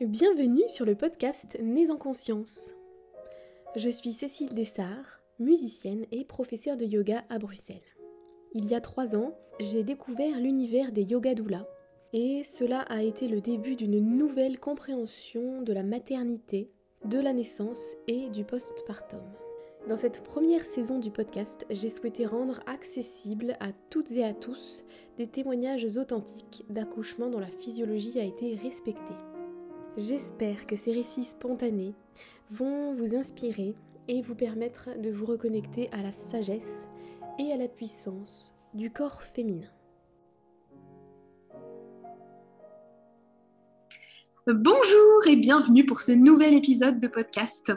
Bienvenue sur le podcast Nés en conscience. Je suis Cécile Dessart, musicienne et professeure de yoga à Bruxelles. Il y a trois ans, j'ai découvert l'univers des yoga doulas et cela a été le début d'une nouvelle compréhension de la maternité, de la naissance et du postpartum. Dans cette première saison du podcast, j'ai souhaité rendre accessible à toutes et à tous des témoignages authentiques d'accouchements dont la physiologie a été respectée. J'espère que ces récits spontanés vont vous inspirer et vous permettre de vous reconnecter à la sagesse et à la puissance du corps féminin. Bonjour et bienvenue pour ce nouvel épisode de podcast.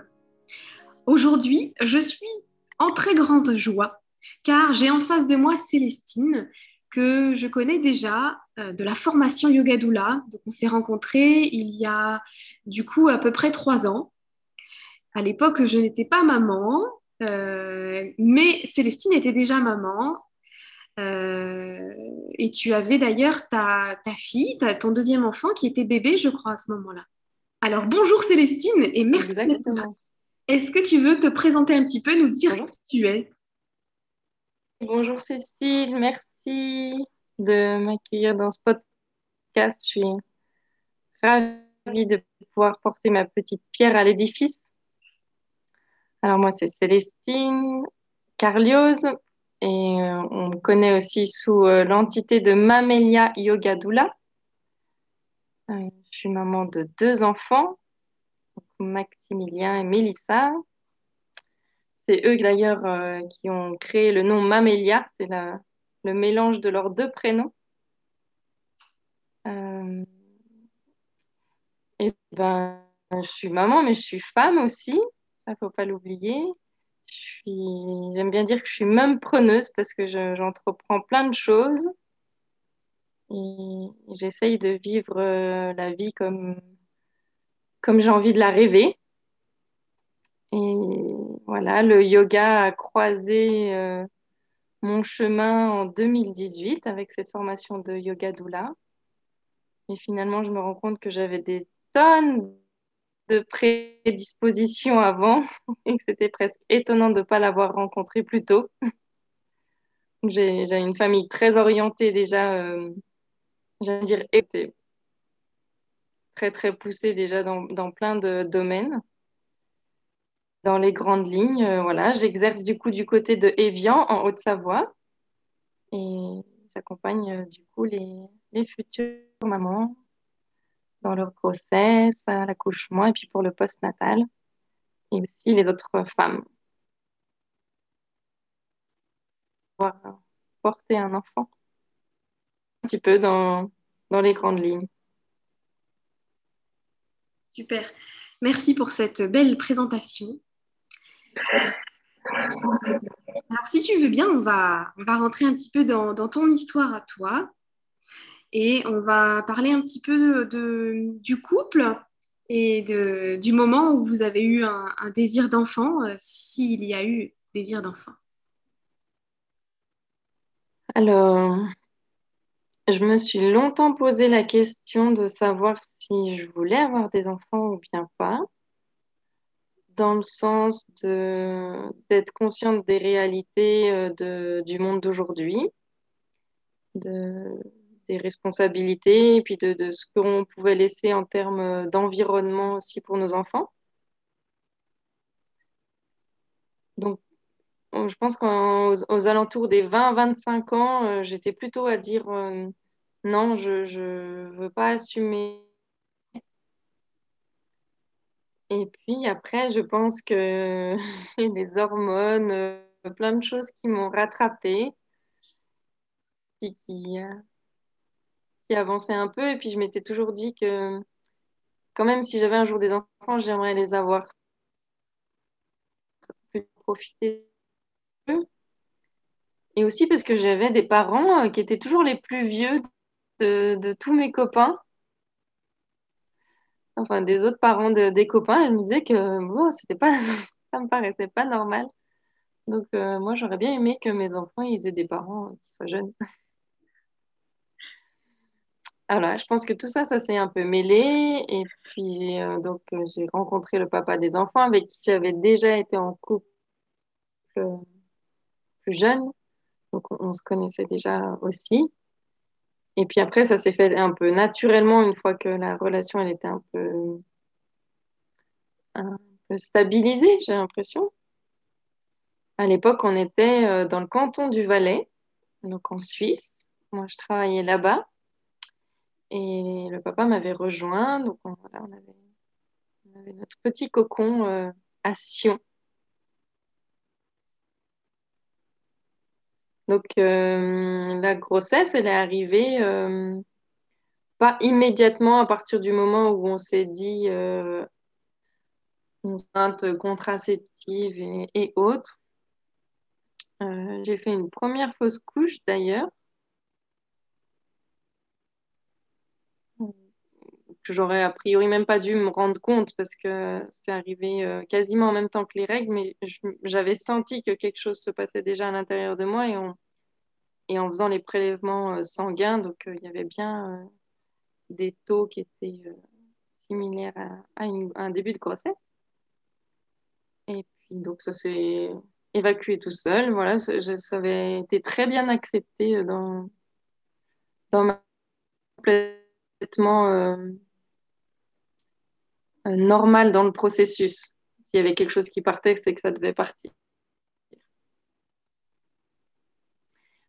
Aujourd'hui, je suis en très grande joie car j'ai en face de moi Célestine que je connais déjà euh, de la formation Yoga Doula. Donc, on s'est rencontrés il y a du coup à peu près trois ans. À l'époque, je n'étais pas maman, euh, mais Célestine était déjà maman. Euh, et tu avais d'ailleurs ta, ta fille, ton deuxième enfant qui était bébé, je crois, à ce moment-là. Alors, bonjour Célestine et merci. Exactement. Est-ce que tu veux te présenter un petit peu, nous dire qui tu es? Bonjour Cécile, merci de m'accueillir dans ce podcast. Je suis ravie de pouvoir porter ma petite pierre à l'édifice. Alors moi, c'est Célestine Carlioz et euh, on me connaît aussi sous euh, l'entité de Mamelia Yoga Doula. Euh, je suis maman de deux enfants, Maximilien et Mélissa. C'est eux d'ailleurs qui ont créé le nom Mamelia, c'est la, le mélange de leurs deux prénoms. Euh, et ben, je suis maman, mais je suis femme aussi. Il ne faut pas l'oublier. J'aime bien dire que je suis même preneuse parce que j'entreprends plein de choses. Et j'essaye de vivre euh, la vie comme, comme j'ai envie de la rêver. Et voilà, le yoga a croisé euh, mon chemin en 2018 avec cette formation de yoga doula. Et finalement, je me rends compte que j'avais des tonnes de prédispositions avant et que c'était presque étonnant de ne pas l'avoir rencontré plus tôt. J'ai une famille très orientée déjà, euh, j'allais dire, très très poussée déjà dans, dans plein de domaines dans les grandes lignes, euh, voilà, j'exerce du coup du côté de Évian en Haute-Savoie et j'accompagne euh, du coup les, les, futures mamans dans leur grossesse, à l'accouchement et puis pour le post-natal et aussi les autres femmes. Porter un enfant un petit peu dans, dans les grandes lignes. Super. Merci pour cette belle présentation. Alors, si tu veux bien, on va, rentrer un petit peu dans, ton histoire à toi et on va parler un petit peu du couple et du moment où vous avez eu un, désir d'enfant, euh, s'il y a eu désir d'enfant. Alors, je me suis longtemps posé la question de savoir si je voulais avoir des enfants ou bien pas dans le sens d'être consciente des réalités euh, de, du monde d'aujourd'hui, de, des responsabilités et puis de, de ce qu'on pouvait laisser en termes d'environnement aussi pour nos enfants. Donc, je pense qu'aux aux alentours des 20-25 ans, euh, j'étais plutôt à dire euh, non, je ne veux pas assumer et puis après, je pense que les hormones, euh, plein de choses qui m'ont rattrapée, euh, qui avançaient un peu. Et puis je m'étais toujours dit que quand même, si j'avais un jour des enfants, j'aimerais les avoir profiter. Et aussi parce que j'avais des parents euh, qui étaient toujours les plus vieux de tous mes copains enfin des autres parents de, des copains, elle me disait que bon, c'était pas, ça me paraissait pas normal. Donc euh, moi j'aurais bien aimé que mes enfants aient des parents qui soient jeunes. Alors, je pense que tout ça, ça s'est un peu mêlé. Et puis, euh, donc, euh, j'ai rencontré le papa des enfants avec qui j'avais déjà été en couple plus jeune. Donc, on, on se connaissait déjà aussi. Et puis après, ça s'est fait un peu naturellement une fois que la relation, elle était un peu, stabilisée, j'ai l'impression. À l'époque, on était euh, dans le canton du Valais, donc en Suisse. Moi, je travaillais là-bas. Et le papa m'avait rejoint. Donc, on avait notre petit cocon euh, à Sion. Donc, euh, la grossesse, elle est arrivée euh, pas immédiatement à partir du moment où on s'est dit euh, contraceptive et, et autres. Euh, j'ai fait une première fausse couche d'ailleurs. Que j'aurais a priori même pas dû me rendre compte parce que c'est arrivé euh, quasiment en même temps que les règles, mais j'avais senti que quelque chose se passait déjà à l'intérieur de moi et en, faisant les prélèvements euh, sanguins, donc euh, il y avait bien des taux qui étaient similaires à, un début de grossesse. Et puis donc ça s'est évacué tout seul. Voilà, ça avait été très bien accepté dans, dans ma complètement normal dans le processus. S'il y avait quelque chose qui partait, c'est que ça devait partir.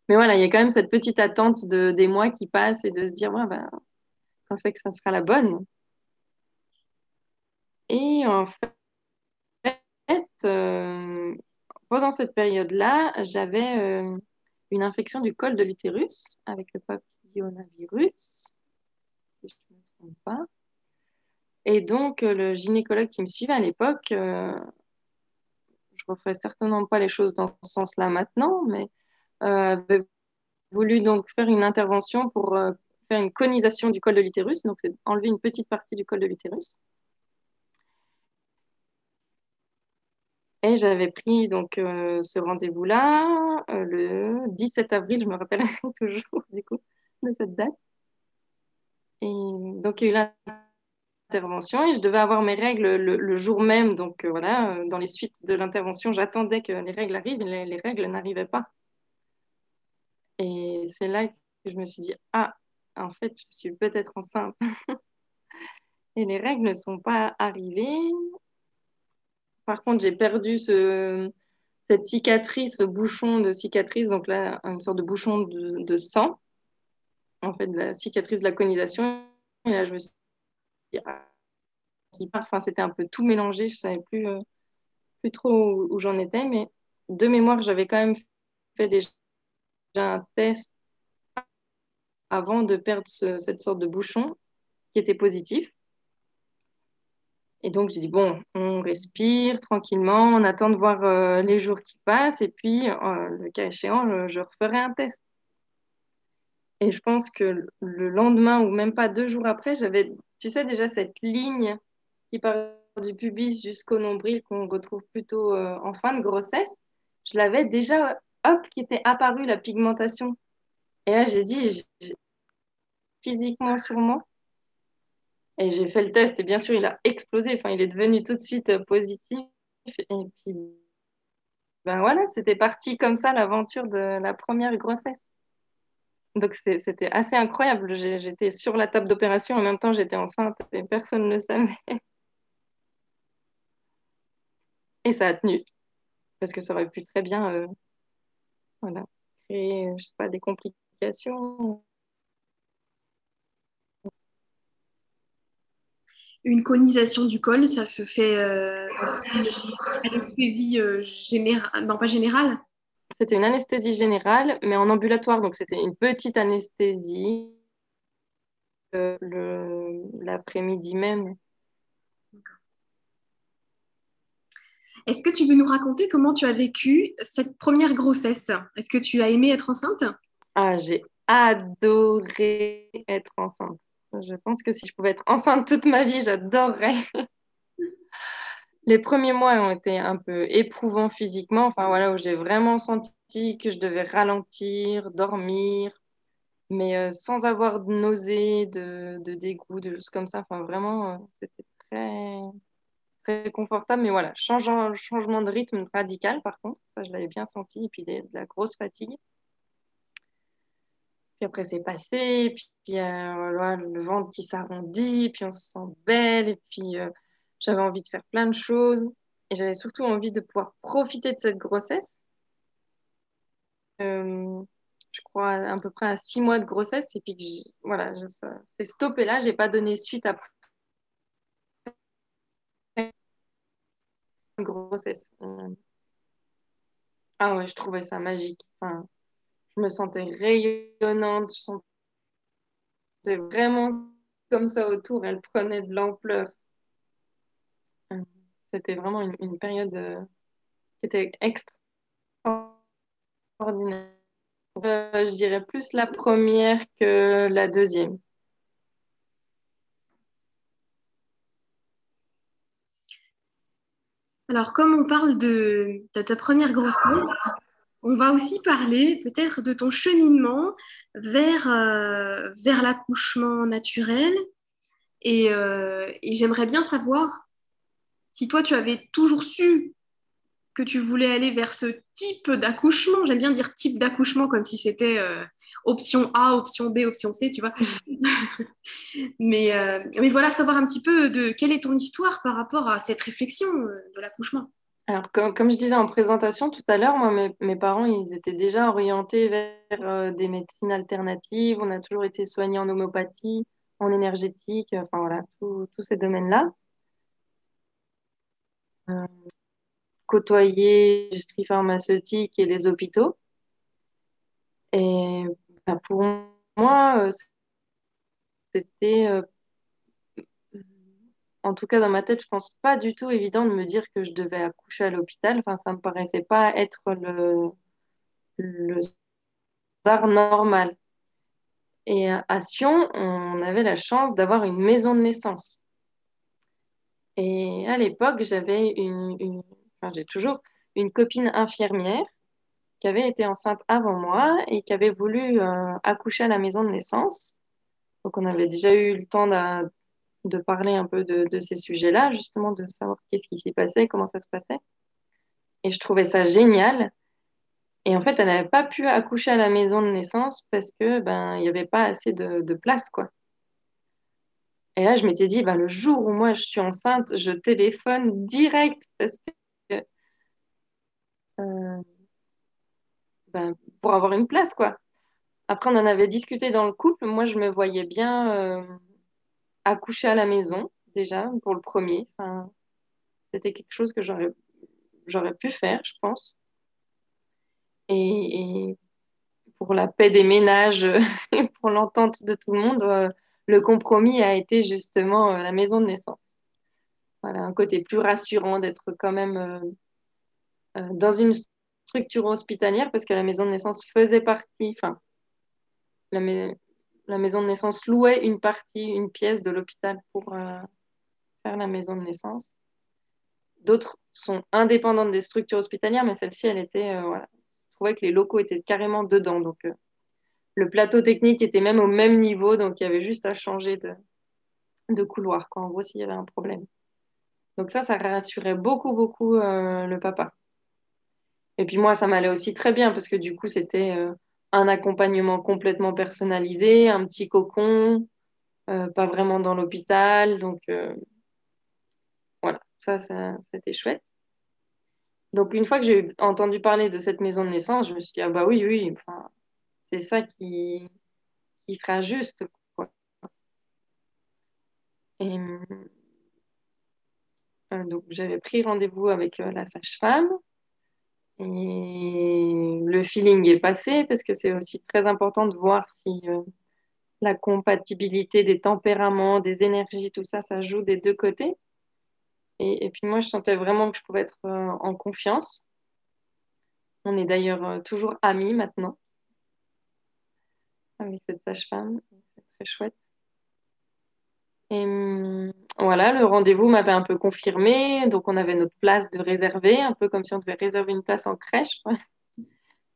Mais voilà, il y a quand même cette petite attente de, des mois qui passent et de se dire, ouais, ben, quand c'est que ça sera la bonne. Et en fait, euh, pendant cette période-là, j'avais euh, une infection du col de l'utérus avec le papillomavirus, si je ne me trompe pas. Et donc, euh, le gynécologue qui me suivait à l'époque, euh, je ne referai certainement pas les choses dans ce sens-là maintenant, mais euh, avait voulu donc faire une intervention pour faire une conisation du col de l'utérus. Donc, c'est enlever une petite partie du col de l'utérus. Et j'avais pris donc ce rendez-vous-là le 17 avril, je me rappelle toujours du coup de cette date. Et donc, il y a eu et je devais avoir mes règles le, jour même. Donc, euh, voilà, euh, dans les suites de l'intervention, j'attendais que les règles arrivent et les, les règles n'arrivaient pas. Et c'est là que je me suis dit, ah, en fait, je suis peut-être enceinte. Et les règles ne sont pas arrivées. Par contre, j'ai perdu ce, cette cicatrice, ce bouchon de cicatrice, donc là, une sorte de bouchon de, sang, en fait, la cicatrice de la conisation. Et là, je me suis qui part. Enfin, c'était un peu tout mélangé, je savais plus, euh, plus trop où, j'en étais, mais de mémoire, j'avais quand même fait déjà un test avant de perdre ce- cette sorte de bouchon qui était positif. Et donc, j'ai dit, bon, on respire tranquillement, on attend de voir euh, les jours qui passent, et puis, euh, le cas échéant, je, je referai un test. Et je pense que le lendemain, ou même pas deux jours après, j'avais, tu sais, déjà cette ligne qui part du pubis jusqu'au nombril qu'on retrouve plutôt euh, en fin de grossesse. Je l'avais déjà, hop, qui était apparue la pigmentation. Et là, j'ai dit, physiquement sur moi. Et j'ai fait le test et bien sûr, il a explosé. Enfin, il est devenu tout de suite euh, positif. Et puis, ben voilà, c'était parti comme ça l'aventure de la première grossesse. Donc, c'était assez incroyable. J'étais sur la table d'opération en même temps, j'étais enceinte et personne ne le savait. Et ça a tenu parce que ça aurait pu très bien, euh, créer, je sais pas, des complications. Une conisation du col, ça se fait euh, anesthésie euh, générale, non pas générale. C'était une anesthésie générale, mais en ambulatoire, donc c'était une petite anesthésie euh, l'après-midi même. Est-ce que tu veux nous raconter comment tu as vécu cette première grossesse? Est-ce que tu as aimé être enceinte? Ah, j'ai adoré être enceinte. Je pense que si je pouvais être enceinte toute ma vie, j'adorerais. Les premiers mois ont été un peu éprouvants physiquement, enfin voilà, où j'ai vraiment senti que je devais ralentir, dormir, mais sans avoir de nausées, de, de, dégoût, de choses comme ça. Enfin, vraiment, c'était très, très confortable. Mais voilà, changeant, changement de rythme radical, par contre, ça, je l'avais bien senti. Et puis, de la grosse fatigue. Puis après, c'est passé. Puis, le ventre qui s'arrondit. Puis, on se sent belle. Et puis, j'avais envie de faire plein de choses. Et j'avais surtout envie de pouvoir profiter de cette grossesse. Euh, je crois à, peu près à six mois de grossesse. Et puis, voilà, c'est stoppé là. Je n'ai pas donné suite après grossesse. Euh, ah ouais, je trouvais ça magique. Enfin, je me sentais rayonnante. Je sentais vraiment comme ça autour. Elle prenait de l'ampleur. C'était vraiment une, période euh, qui était extraordinaire. Euh, je dirais plus la première que la deuxième. Alors, comme on parle de, ta première grossesse, on va aussi parler peut-être de ton cheminement vers, euh, vers l'accouchement naturel. et j'aimerais bien savoir si toi, tu avais toujours su que tu voulais aller vers ce type d'accouchement, j'aime bien dire type d'accouchement comme si c'était euh, option A, option B, option C, tu vois. mais, euh, mais voilà, savoir un petit peu de quelle est ton histoire par rapport à cette réflexion euh, de l'accouchement. Alors, comme, je disais en présentation tout à l'heure, moi, mes, parents, ils étaient déjà orientés vers des médecines alternatives. On a toujours été soignés en homéopathie, en énergétique, enfin voilà, tous ces domaines-là. Euh, côtoyer l'industrie pharmaceutique et les hôpitaux. Et bah, pour moi, euh, c'était, euh, en tout cas dans ma tête, je pense pas du tout évident de me dire que je devais accoucher à l'hôpital. Enfin, ça me paraissait pas être le, le normal. Et à Sion, on avait la chance d'avoir une maison de naissance. Et à l'époque, j'avais une, enfin, j'ai toujours une copine infirmière qui avait été enceinte avant moi et qui avait voulu euh, accoucher à la maison de naissance. Donc, on avait déjà eu le temps de, parler un peu de, de ces sujets-là, justement, de savoir qu'est-ce qui s'y passait, comment ça se passait. Et je trouvais ça génial. Et en fait, elle n'avait pas pu accoucher à la maison de naissance parce que ben il n'y avait pas assez de, de place, quoi. Et là, je m'étais dit, bah, le jour où moi je suis enceinte, je téléphone direct euh, bah, pour avoir une place, quoi. Après, on en avait discuté dans le couple. Moi, je me voyais bien euh, accoucher à la maison, déjà, pour le premier. C'était quelque chose que j'aurais, pu faire, je pense. Et, pour la paix des ménages pour l'entente de tout le monde, euh, le compromis a été justement euh, la maison de naissance. Voilà, un côté plus rassurant d'être quand même euh, euh, dans une structure hospitalière parce que la maison de naissance faisait partie, enfin, la, maison de naissance louait une partie, une pièce de l'hôpital pour faire la maison de naissance. D'autres sont indépendantes des structures hospitalières, mais celle-ci, elle était, voilà, je trouvais que les locaux étaient carrément dedans, donc le plateau technique était même au même niveau, donc il y avait juste à changer de, couloir, quoi, en gros, s'il y avait un problème. Donc ça, ça rassurait beaucoup, beaucoup euh, le papa. Et puis moi, ça m'allait aussi très bien, parce que du coup, c'était euh, un accompagnement complètement personnalisé, un petit cocon, euh, pas vraiment dans l'hôpital. Donc voilà, ça, ça c'était chouette. Donc une fois que j'ai entendu parler de cette maison de naissance, je me suis dit, ah bah oui, oui, enfin, c'est ça qui, qui sera juste. Et, euh, donc, j'avais pris rendez-vous avec euh, la sage-femme et le feeling est passé parce que c'est aussi très important de voir si euh, la compatibilité des tempéraments, des énergies, tout ça, ça joue des deux côtés. Et, et puis moi, je sentais vraiment que je pouvais être en confiance. On est d'ailleurs toujours amis maintenant avec cette sage-femme. C'est très chouette. Et hum, voilà, le rendez-vous m'avait un peu confirmé. Donc, on avait notre place de réserver, un peu comme si on devait réserver une place en crèche.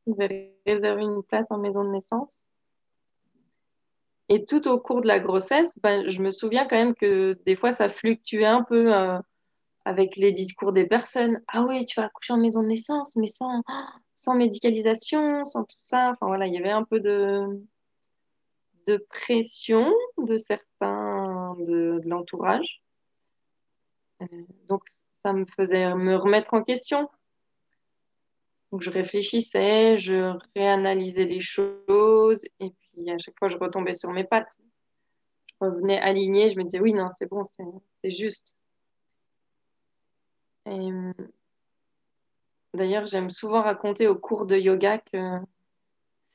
On devait réserver une place en maison de naissance. Et tout au cours de la grossesse, ben, je me souviens quand même que des fois, ça fluctuait un peu euh, avec les discours des personnes. Ah oui, tu vas accoucher en maison de naissance, mais sans, sans médicalisation, sans tout ça. Enfin voilà, il y avait un peu de, de pression de certains de, l'entourage. Euh, donc, ça me faisait me remettre en question. Donc, je réfléchissais, je réanalysais les choses, et puis à chaque fois, je retombais sur mes pattes. Je revenais alignée, je me disais, oui, non, c'est bon, c'est juste. D'ailleurs, j'aime souvent raconter au cours de yoga que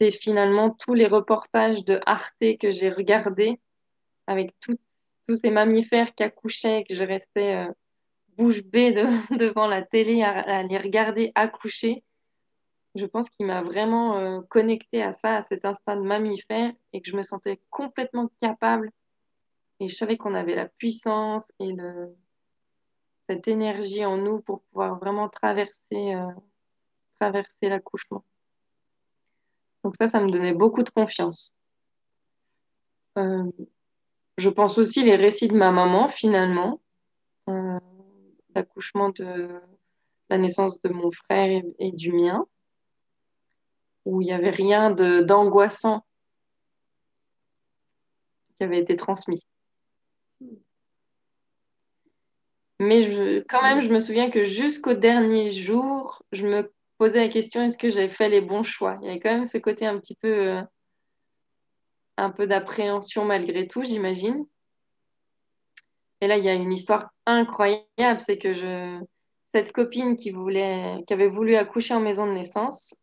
c'est finalement tous les reportages de Arte que j'ai regardés avec tous ces mammifères qui accouchaient, que je restais euh, bouche bée devant la télé à, les regarder accoucher. Je pense qu'il m'a vraiment euh, connecté à ça, à cet instinct de mammifère, et que je me sentais complètement capable. Et je savais qu'on avait la puissance et cette énergie en nous pour pouvoir vraiment traverser, euh, traverser l'accouchement. Donc ça, ça me donnait beaucoup de confiance. Euh, je pense aussi les récits de ma maman, finalement, euh, l'accouchement de la naissance de mon frère et, du mien, où il n'y avait rien d'angoissant qui avait été transmis. Mais quand même, je me souviens que jusqu'au dernier jour, je me posais la question est-ce que j'ai fait les bons choix? Il y avait quand même ce côté un petit peu, euh, un peu d'appréhension malgré tout, j'imagine. Et là, il y a une histoire incroyable, c'est que je, cette copine qui voulait, qui avait voulu accoucher en maison de naissance,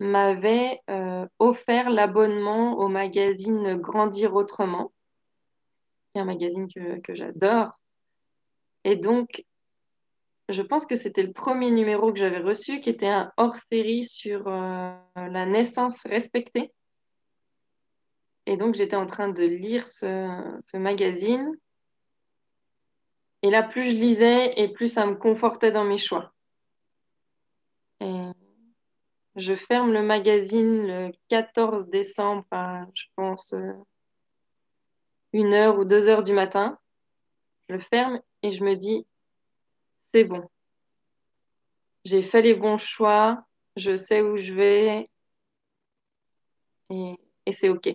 m'avait euh, offert l'abonnement au magazine Grandir autrement, qui est un magazine que, que j'adore. Et donc, je pense que c'était le premier numéro que j'avais reçu, qui était un hors-série sur euh, la naissance respectée. Et donc, j'étais en train de lire ce, magazine. Et là, plus je lisais, et plus ça me confortait dans mes choix. Et je ferme le magazine le 14 décembre à, je pense, euh, une heure ou deux heures du matin. Je le ferme et je me dis, c'est bon. J'ai fait les bons choix, je sais où je vais et, c'est OK.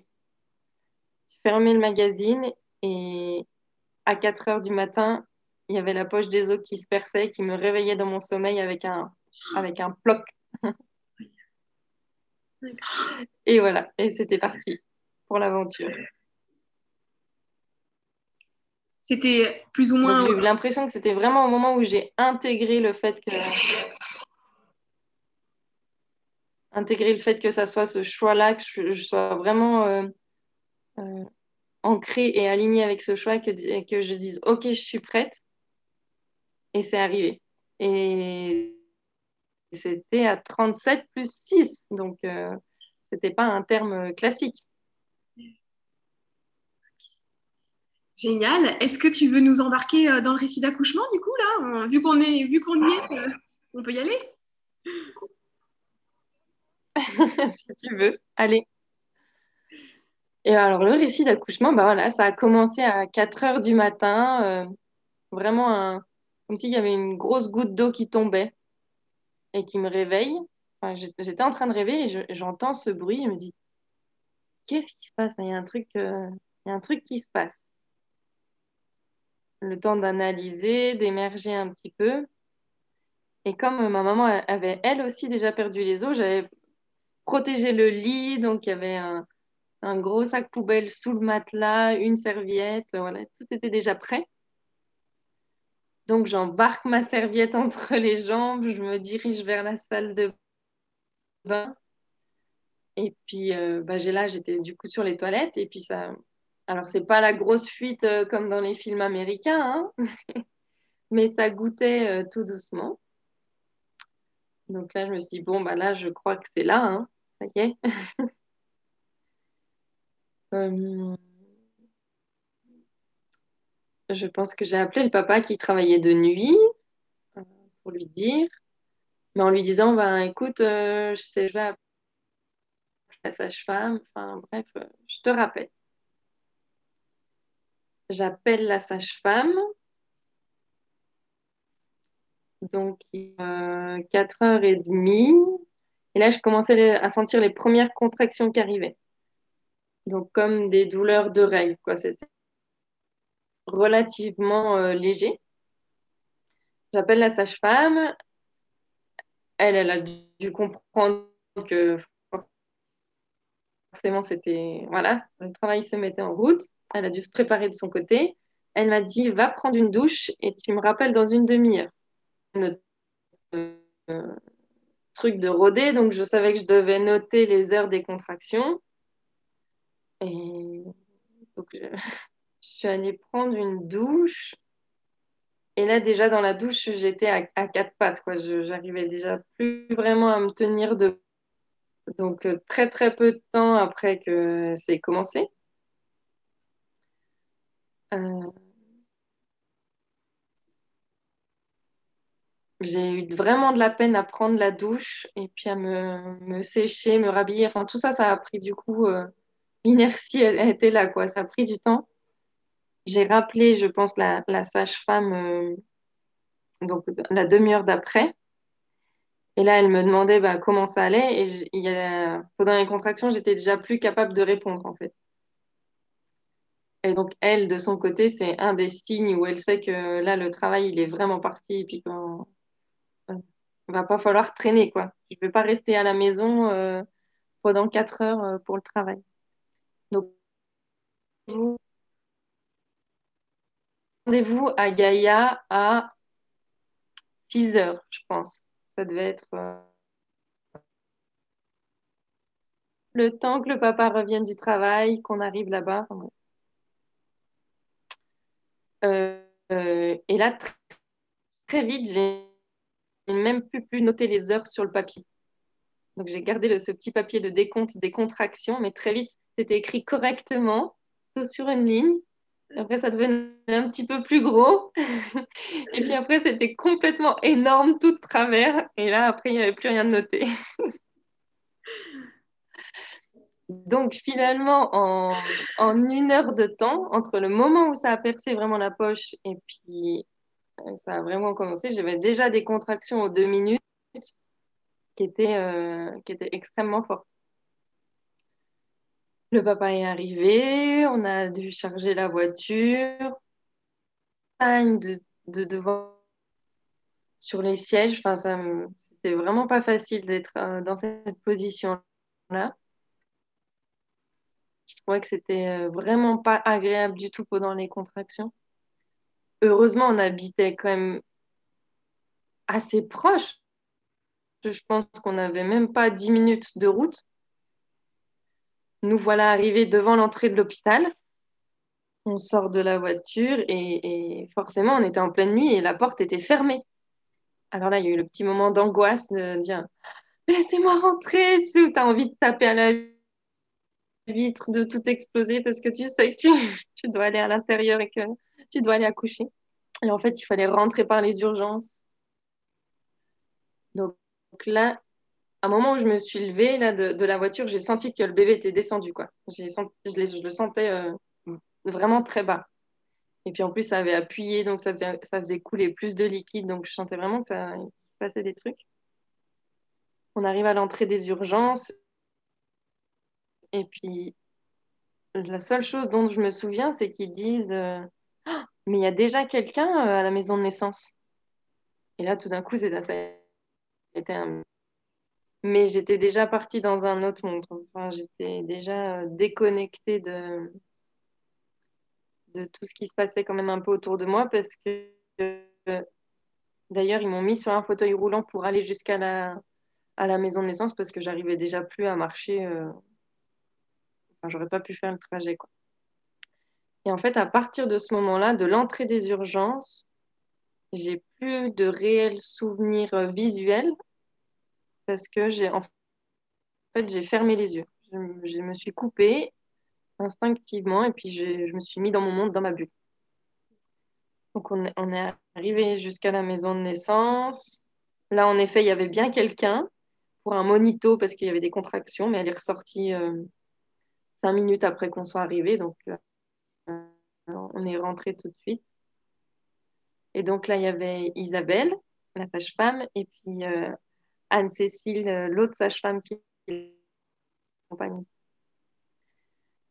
Fermé le magazine et à 4 heures du matin, il y avait la poche des os qui se perçait, qui me réveillait dans mon sommeil avec un, avec un ploc. et voilà, et c'était parti pour l'aventure. J'ai eu l'impression que c'était vraiment au moment où j'ai intégré le fait que. intégrer le fait que ça soit ce choix-là, que je, sois vraiment euh, euh, ancrée et alignée avec ce choix, que, que je dise OK, je suis prête. Et c'est arrivé. Et c'était à 37 plus 6, donc euh, c'était pas un terme classique. Génial. Est-ce que tu veux nous embarquer euh, dans le récit d'accouchement, du coup, là? Vu qu'on y est, euh, on peut y aller? Si tu veux. Allez. Et alors, le récit d'accouchement, bah voilà, ça a commencé à 4 heures du matin. Euh, vraiment comme s'il y avait une grosse goutte d'eau qui tombait et qui me réveille. J'étais en train de rêver et j'entends ce bruit. Je me dis, qu'est-ce qui se passe? Il y un il y a un truc qui se passe le temps d'analyser, d'émerger un petit peu. Et comme ma maman avait elle aussi déjà perdu les os, j'avais protégé le lit, donc il y avait un, gros sac poubelle sous le matelas, une serviette, voilà, tout était déjà prêt. Donc j'embarque ma serviette entre les jambes, je me dirige vers la salle de bain. Et puis euh, bah, j'ai là, j'étais du coup sur les toilettes, et puis ça, alors, c'est pas la grosse fuite euh, comme dans les films américains, hein mais ça goûtait euh, tout doucement. Donc là, je me suis dit, bon, bah là, je crois que c'est là, hein. ça y est. Euh, je pense que j'ai appelé le papa qui travaillait de nuit pour lui dire, mais en lui disant, bah, écoute, je sais, je vais appeler la sage-femme, enfin bref, je te rappelle. J'appelle la sage-femme. Donc, il 4h30. Et là, je commençais à sentir les premières contractions qui arrivaient. Donc, comme des douleurs règles, quoi. C'était relativement euh, léger. J'appelle la sage-femme. Elle, elle a dû comprendre que forcément, c'était. Voilà, le travail se mettait en route. Elle a dû se préparer de son côté. Elle m'a dit Va prendre une douche et tu me rappelles dans une demi-heure. Euh, truc de rodé, donc je savais que je devais noter les heures des contractions. Et donc, je, suis allée prendre une douche. Et là, déjà, dans la douche, j'étais à, quatre pattes. Quoi. j'arrivais déjà plus vraiment à me tenir de. Donc, euh, très, très peu de temps après que c'est commencé. Euh, j'ai eu vraiment de la peine à prendre la douche et puis à me, sécher, me rhabiller. Enfin, tout ça, ça a pris du coup. Euh, l'inertie, elle, était là, quoi. Ça a pris du temps. J'ai rappelé, je pense, la, sage-femme, euh, donc la demi-heure d'après. Et là, elle me demandait bah, comment ça allait. Et pendant les contractions, j'étais déjà plus capable de répondre, en fait. Et donc, elle, de son côté, c'est un des signes où elle sait que là, le travail, il est vraiment parti. Et puis, quand, va pas falloir traîner, quoi. Je ne vais pas rester à la maison euh, pendant quatre heures euh, pour le travail. Donc, rendez-vous à Gaïa à 6 heures, je pense. Ça devait être euh, le temps que le papa revienne du travail, qu'on arrive là-bas. Et là, très vite, j'ai même plus pu noter les heures sur le papier. Donc j'ai gardé ce petit papier de décompte des contractions, mais très vite, c'était écrit correctement, tout sur une ligne. Après, ça devenait un petit peu plus gros. et puis après, c'était complètement énorme, tout de travers. Et là, après, il n'y avait plus rien de noté. Donc finalement, en, une heure de temps, entre le moment où ça a percé vraiment la poche et puis ça a vraiment commencé. J'avais déjà des contractions aux deux minutes qui étaient, euh, qui étaient extrêmement fortes. Le papa est arrivé, on a dû charger la voiture, de, de devant sur les sièges. Enfin, c'était vraiment pas facile d'être euh, dans cette position-là. Je trouvais que c'était euh, vraiment pas agréable du tout pendant les contractions heureusement, on habitait quand même assez proche. Je pense qu'on n'avait même pas 10 minutes de route. Nous voilà arrivés devant l'entrée de l'hôpital. On sort de la voiture et, forcément, on était en pleine nuit et la porte était fermée. Alors là, il y a eu le petit moment d'angoisse de dire Laissez-moi rentrer tu as envie de taper à la vitre, de tout exploser parce que tu sais que tu dois aller à l'intérieur et que tu dois aller accoucher. Et en fait, il fallait rentrer par les urgences. Donc là, à un moment où je me suis levée là, de, la voiture, j'ai senti que le bébé était descendu. Quoi. Je, le sentais euh, vraiment très bas. Et puis en plus, ça avait appuyé, donc ça faisait, ça faisait couler plus de liquide. Donc je sentais vraiment que ça se passait des trucs. On arrive à l'entrée des urgences. Et puis, la seule chose dont je me souviens, c'est qu'ils disent euh, mais il y a déjà quelqu'un euh, à la maison de naissance. Et là, tout d'un coup, c'est ça un... Mais j'étais déjà partie dans un autre monde. Enfin, j'étais déjà euh, déconnectée de... de tout ce qui se passait quand même un peu autour de moi parce que d'ailleurs, ils m'ont mis sur un fauteuil roulant pour aller jusqu'à la... À la maison de naissance parce que j'arrivais déjà plus à marcher. J'aurais pas pu faire le trajet. Quoi. Et en fait, à partir de ce moment-là, de l'entrée des urgences, j'ai plus de réels souvenirs euh, visuels parce que j'ai en fait j'ai fermé les yeux. Je, me suis coupée instinctivement et puis je, me suis mis dans mon monde, dans ma bulle. Donc on, est arrivé jusqu'à la maison de naissance. Là, en effet, il y avait bien quelqu'un pour un monito parce qu'il y avait des contractions, mais elle est ressortie euh, cinq minutes après qu'on soit arrivé. Donc, euh, on est rentré tout de suite. Et donc là, il y avait Isabelle, la sage-femme, et puis euh, Anne-Cécile, euh, l'autre sage-femme qui accompagne.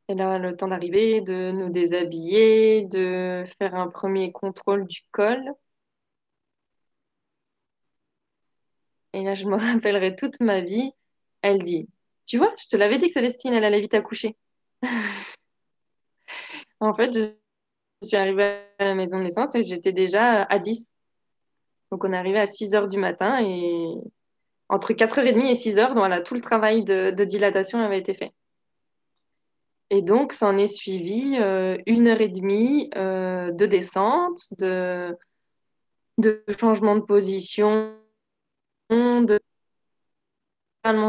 Et là, le temps d'arriver, de nous déshabiller, de faire un premier contrôle du col. Et là, je me rappellerai toute ma vie. Elle dit, tu vois, je te l'avais dit que Célestine, elle allait vite accoucher. en fait, je suis arrivée à la maison de naissance et j'étais déjà à 10. Donc, on est arrivé à 6 heures du matin et entre 4h30 et 6 heures, voilà, tout le travail de, dilatation avait été fait. Et donc, ça en est suivi euh, une heure et demie euh, de descente, de, de changement de position, de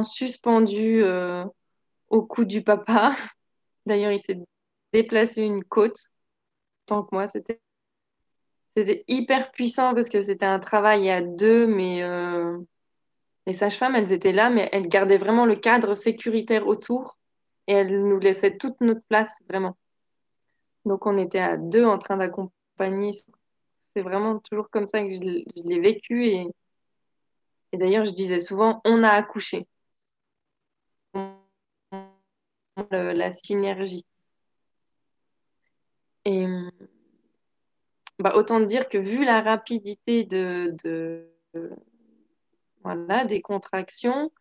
suspendu euh, au cou du papa. D'ailleurs, il s'est déplacé une côte. Tant que moi, c'était c'était hyper puissant parce que c'était un travail à deux, mais euh, les sages-femmes, elles étaient là, mais elles gardaient vraiment le cadre sécuritaire autour et elles nous laissaient toute notre place, vraiment. Donc, on était à deux en train d'accompagner. C'est vraiment toujours comme ça que je l'ai vécu et et d'ailleurs, je disais souvent, on a accouché. la synergie. Et bah, autant dire que vu la rapidité de, voilà, des contractions,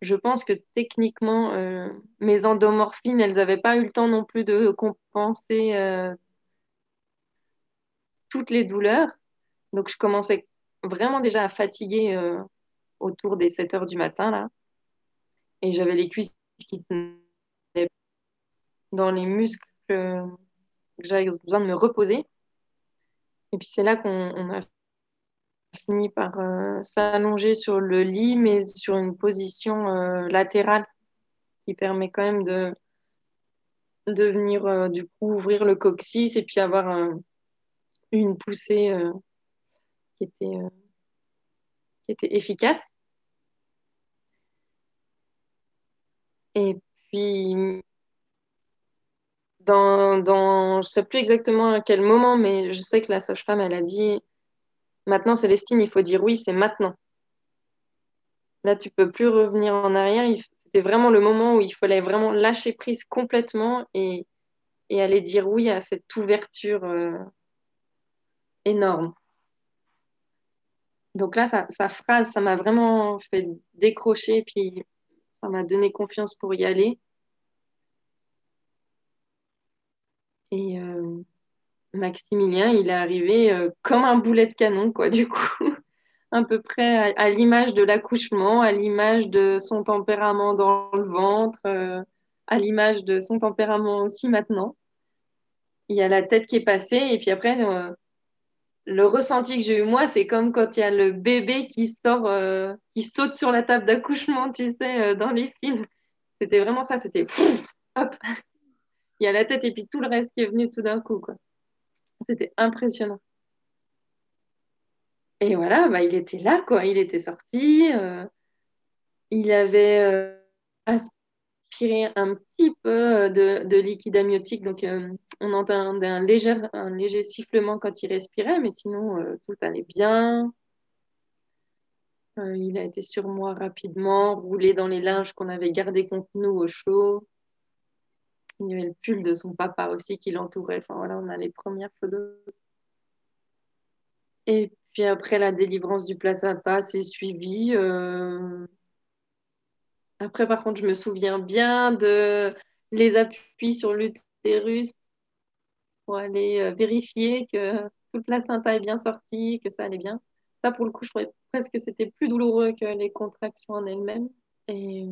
je pense que techniquement, euh, mes endomorphines, elles n'avaient pas eu le temps non plus de compenser euh, toutes les douleurs. Donc, je commençais vraiment déjà fatiguée euh, autour des 7 heures du matin, là. Et j'avais les cuisses qui tenaient dans les muscles, que j'avais besoin de me reposer. Et puis c'est là qu'on a fini par euh, s'allonger sur le lit, mais sur une position euh, latérale qui permet quand même de, de venir du coup ouvrir le coccyx et puis avoir une poussée qui était, euh, qui était efficace. Et puis, dans, dans, je ne sais plus exactement à quel moment, mais je sais que la sage-femme, elle a dit, maintenant Célestine, il faut dire oui, c'est maintenant. Là, tu peux plus revenir en arrière. C'était vraiment le moment où il fallait vraiment lâcher prise complètement et, et aller dire oui à cette ouverture euh, énorme. Donc là, sa, phrase, ça m'a vraiment fait décrocher, puis ça m'a donné confiance pour y aller. Et euh, Maximilien, il est arrivé euh, comme un boulet de canon, quoi, du coup, à peu près à, l'image de l'accouchement, à l'image de son tempérament dans le ventre, euh, à l'image de son tempérament aussi maintenant. Il y a la tête qui est passée, et puis après, le ressenti que j'ai eu moi, c'est comme quand il y a le bébé qui sort, euh, qui saute sur la table d'accouchement, tu sais, euh, dans les films. C'était vraiment ça, c'était hop, il y a la tête et puis tout le reste qui est venu tout d'un coup, quoi. C'était impressionnant. Et voilà, bah, il était là, quoi. Il était sorti. Euh, il avait un petit peu euh, de, liquide amniotique. Donc, euh, on entendait un léger, un léger sifflement quand il respirait, mais sinon, euh, tout allait bien. il a été sur moi rapidement, roulé dans les linges qu'on avait gardés contre nous au chaud. Il y avait le pull de son papa aussi qui l'entourait. Enfin, voilà, on a les premières photos. Et puis après la délivrance du placenta, c'est suivi. Après, par contre, je me souviens bien de les appuis sur l'utérus pour aller euh, vérifier que tout le placenta est bien sorti, que ça allait bien. Ça, pour le coup, je trouvais presque que c'était plus douloureux que les contractions en elles-mêmes. Et...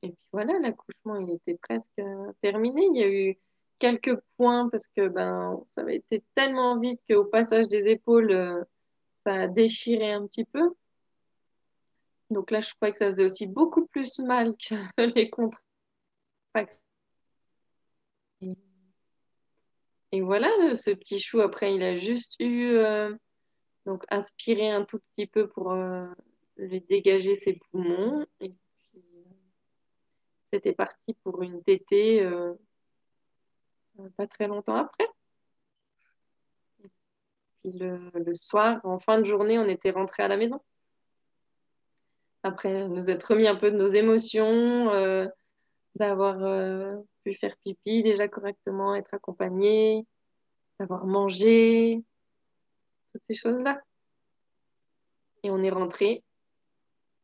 Puis voilà, l'accouchement, il était presque terminé. Il y a eu quelques points parce que ben, ça avait été tellement vite qu'au passage des épaules, euh, ça a déchiré un petit peu. Donc là, je crois que ça faisait aussi beaucoup plus mal que les contractions. Et voilà, ce petit chou, après, il a juste eu, euh, donc, inspiré un tout petit peu pour euh, lui dégager ses poumons. Et puis, c'était parti pour une tétée euh, pas très longtemps après. Puis le, soir, en fin de journée, on était rentré à la maison. Après nous être remis un peu de nos émotions, euh, d'avoir euh, pu faire pipi déjà correctement, être accompagné, d'avoir mangé, toutes ces choses-là. Et on est rentré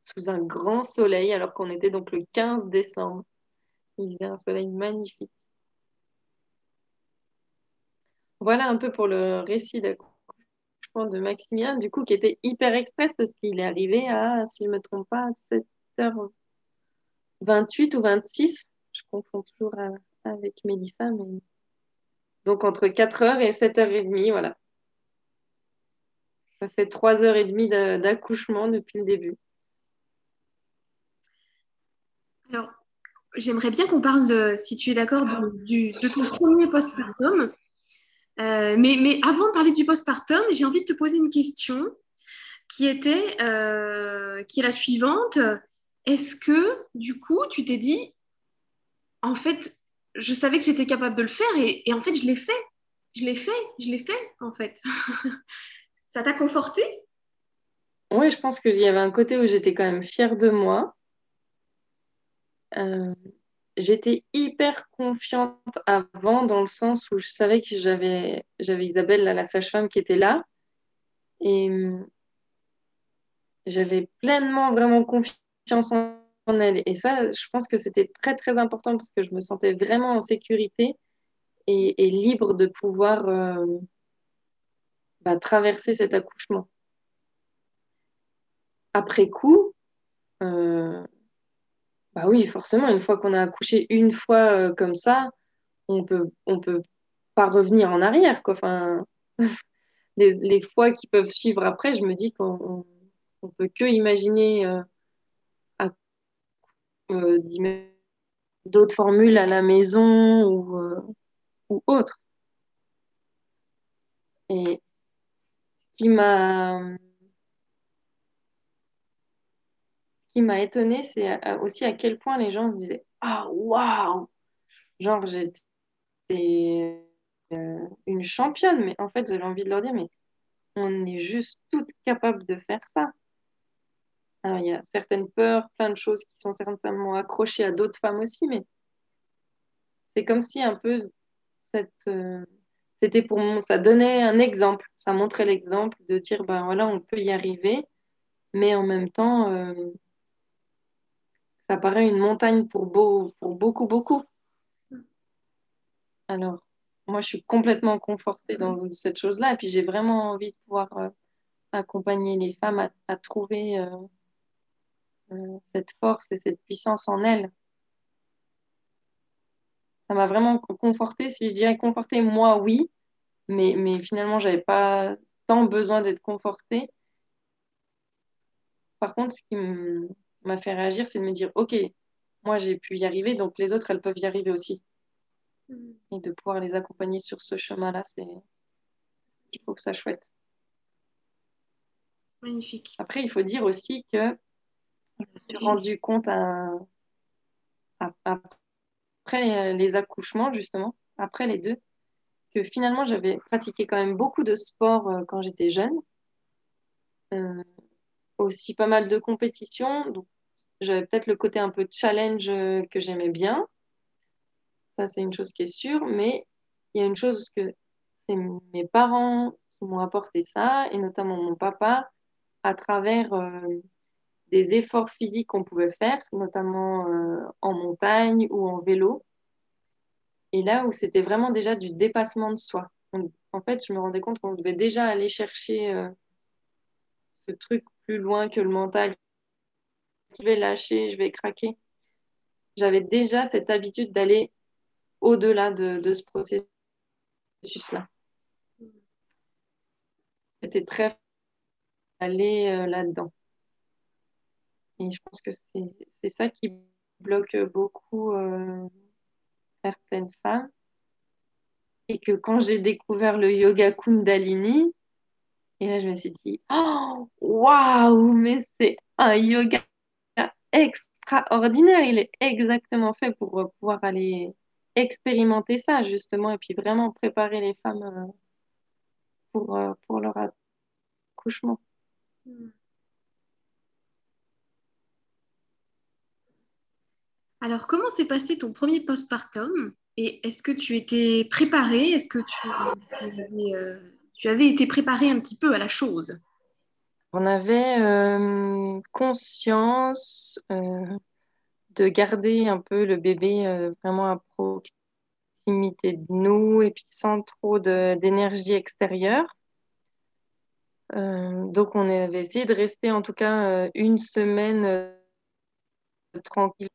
sous un grand soleil alors qu'on était donc le 15 décembre. Il y avait un soleil magnifique. Voilà un peu pour le récit de Maximilien, du coup, qui était hyper express parce qu'il est arrivé à, s'il ne me trompe pas, à 7h28 ou 26. Je confonds toujours avec Mélissa, mais... Donc entre 4h et 7h30, voilà. Ça fait 3h30 d'accouchement depuis le début. Alors, j'aimerais bien qu'on parle, de, si tu es d'accord, de, de ton premier postpartum. Euh, mais, mais, avant de parler du postpartum, j'ai envie de te poser une question qui était, euh, qui est la suivante. Est-ce que, du coup, tu t'es dit, en fait, je savais que j'étais capable de le faire et, en fait, je l'ai fait. Je l'ai fait, je l'ai fait, en fait. Ça t'a conforté? Oui, je pense qu'il y avait un côté où j'étais quand même fière de moi. Euh, j'étais hyper confiante avant dans le sens où je savais que j'avais, j'avais Isabelle, la sage-femme, qui était là. Et hum, j'avais pleinement vraiment confiance en, elle. Et ça, je pense que c'était très, très important parce que je me sentais vraiment en sécurité et, libre de pouvoir euh, bah, traverser cet accouchement. Après coup, euh, bah oui, forcément, une fois qu'on a accouché une fois euh, comme ça, on peut, peut pas revenir en arrière. Quoi. Les, fois qui peuvent suivre après, je me dis qu'on ne peut que imaginer euh, euh, d'autres formules à la maison ou, ou autre. Et ce qui m'a qui m'a étonnée, c'est aussi à quel point les gens se disaient Ah, waouh Genre, j'étais euh, une championne, mais en fait, j'avais envie de leur dire Mais on est juste toutes capables de faire ça. Alors, il y a certaines peurs, plein de choses qui sont certainement accrochées à d'autres femmes aussi, mais c'est comme si un peu cette. Euh, c'était pour moi, ça donnait un exemple, ça montrait l'exemple de dire ben voilà, on peut y arriver, mais en même temps, euh, ça paraît une montagne pour, pour beaucoup, beaucoup. Alors, moi, je suis complètement confortée dans cette chose-là. Et puis, j'ai vraiment envie de pouvoir euh, accompagner les femmes à, trouver euh, euh, cette force et cette puissance en elles. Ça m'a vraiment confortée. Si je dirais confortée, moi, oui. Mais, mais finalement, je n'avais pas tant besoin d'être confortée. Par contre, ce qui me m'a fait réagir, c'est de me dire, OK, moi j'ai pu y arriver, donc les autres, elles peuvent y arriver aussi. Mm. Et de pouvoir les accompagner sur ce chemin-là, c'est... Je trouve ça chouette. Magnifique. Après, il faut dire aussi que je me suis rendu compte après les accouchements, justement, après les deux, que finalement, j'avais pratiqué quand même beaucoup de sport euh, quand j'étais jeune. Euh, aussi pas mal de compétitions. Donc, j'avais peut-être le côté un peu challenge euh, que j'aimais bien. Ça, c'est une chose qui est sûre. Mais il y a une chose que c'est mes parents qui m'ont apporté ça, et notamment mon papa, à travers euh, des efforts physiques qu'on pouvait faire, notamment euh, en montagne ou en vélo. Et là où c'était vraiment déjà du dépassement de soi. en fait, je me rendais compte qu'on devait déjà aller chercher ce truc plus loin que le mental je vais lâcher, je vais craquer. J'avais déjà cette habitude d'aller au-delà de, ce processus-là. C'était très aller euh, là-dedans. Et je pense que c'est ça qui bloque beaucoup euh, certaines femmes. Et que quand j'ai découvert le yoga Kundalini, et là je me suis dit, oh, waouh, mais c'est un yoga extraordinaire. Il est exactement fait pour pouvoir aller expérimenter ça, justement, et puis vraiment préparer les femmes pour, pour leur accouchement. Alors, comment s'est passé ton premier postpartum? Et est-ce que tu étais préparée? Est-ce que tu, tu, avais, été préparée un petit peu à la chose? On avait conscience de garder un peu le bébé euh, vraiment à proximité de nous et puis sans trop d'énergie extérieure. Euh, donc on avait essayé de rester en tout cas euh, une semaine tranquille,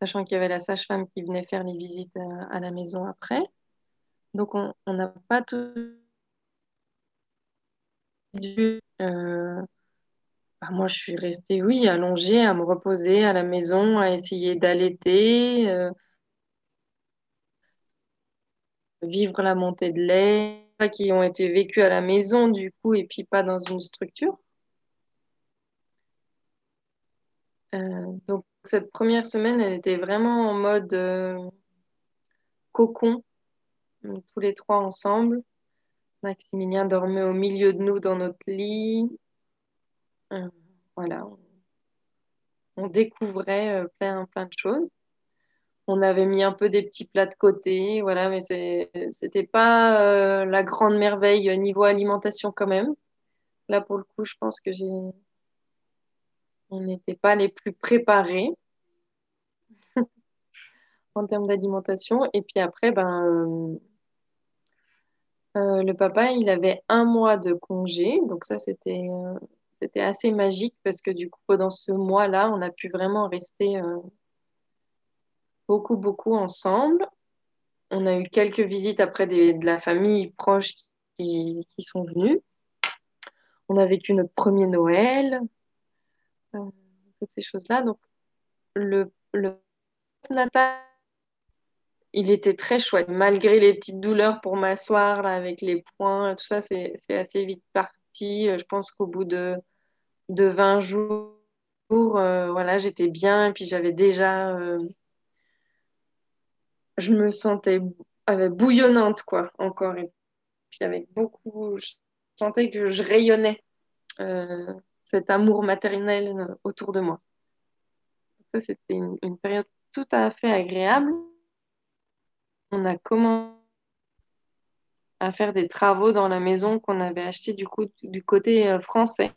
sachant qu'il y avait la sage-femme qui venait faire les visites à, la maison après. Donc on n'a pas tout dû bah, moi, je suis restée, oui, allongée, à me reposer à la maison, à essayer d'allaiter, euh, vivre la montée de lait, qui ont été vécues à la maison, du coup, et puis pas dans une structure. Euh, donc, cette première semaine, elle était vraiment en mode euh, cocon, tous les trois ensemble. Maximilien dormait au milieu de nous dans notre lit. Euh, voilà, on, découvrait euh, plein, plein de choses. On avait mis un peu des petits plats de côté, voilà, mais c'était pas euh, la grande merveille niveau alimentation quand même. Là, pour le coup, je pense que j'ai, on n'était pas les plus préparés en termes d'alimentation. Et puis après, ben, le papa, il avait un mois de congé, donc ça, c'était c'était assez magique parce que du coup, pendant ce mois-là, on a pu vraiment rester euh, beaucoup, beaucoup ensemble. On a eu quelques visites après de la famille proche qui, sont venues. On a vécu notre premier Noël, euh, toutes ces choses-là. Donc, le, le natal, il était très chouette. Malgré les petites douleurs pour m'asseoir avec les poings, tout ça, c'est assez vite parti. Je pense qu'au bout de de 20 jours, euh, voilà, j'étais bien et puis j'avais déjà, euh, je me sentais bouillonnante quoi, encore. Et puis avec beaucoup, je sentais que je rayonnais euh, cet amour maternel autour de moi. Ça, c'était une, période tout à fait agréable. On a commencé à faire des travaux dans la maison qu'on avait acheté du côté français.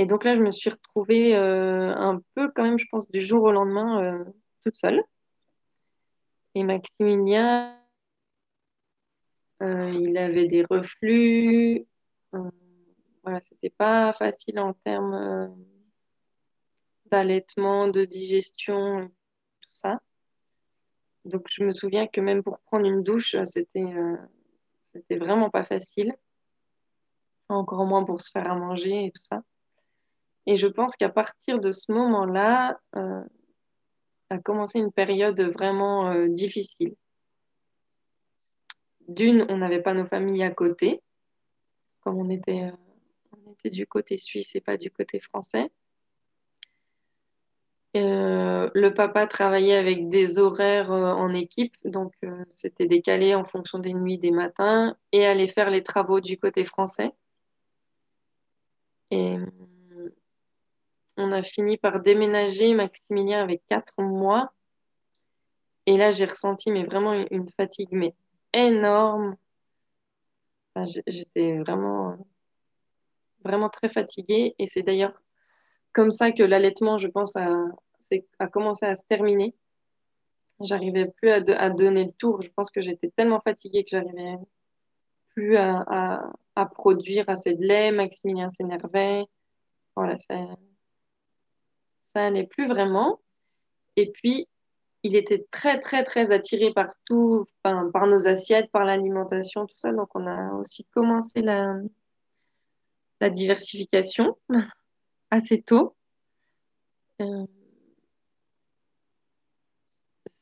Et donc là, je me suis retrouvée euh, un peu quand même, je pense, du jour au lendemain, euh, toute seule. Et Maximilien, euh, il avait des reflux. voilà, c'était pas facile en termes d'allaitement, de digestion, tout ça. Donc je me souviens que même pour prendre une douche, c'était c'était vraiment pas facile. Encore moins pour se faire à manger et tout ça. Et je pense qu'à partir de ce moment-là, euh, a commencé une période vraiment euh, difficile. D'une, on n'avait pas nos familles à côté, comme on était, euh, on était du côté suisse et pas du côté français. Le papa travaillait avec des horaires en équipe, donc c'était décalé en fonction des nuits, des matins, et allait faire les travaux du côté français. Et on a fini par déménager. Maximilien avec quatre mois. Et là, j'ai ressenti mais vraiment une, fatigue mais énorme. J'étais vraiment, vraiment très fatiguée. Et c'est d'ailleurs comme ça que l'allaitement, je pense, a, a commencé à se terminer. J'arrivais plus à, donner le tour. Je pense que j'étais tellement fatiguée que j'arrivais plus à, produire assez de lait. Maximilien s'énervait. Voilà, c'est ça n'allait plus vraiment. Et puis, il était très, très, très attiré par tout, par nos assiettes, par l'alimentation, tout ça. Donc, on a aussi commencé la, la diversification assez tôt. Euh,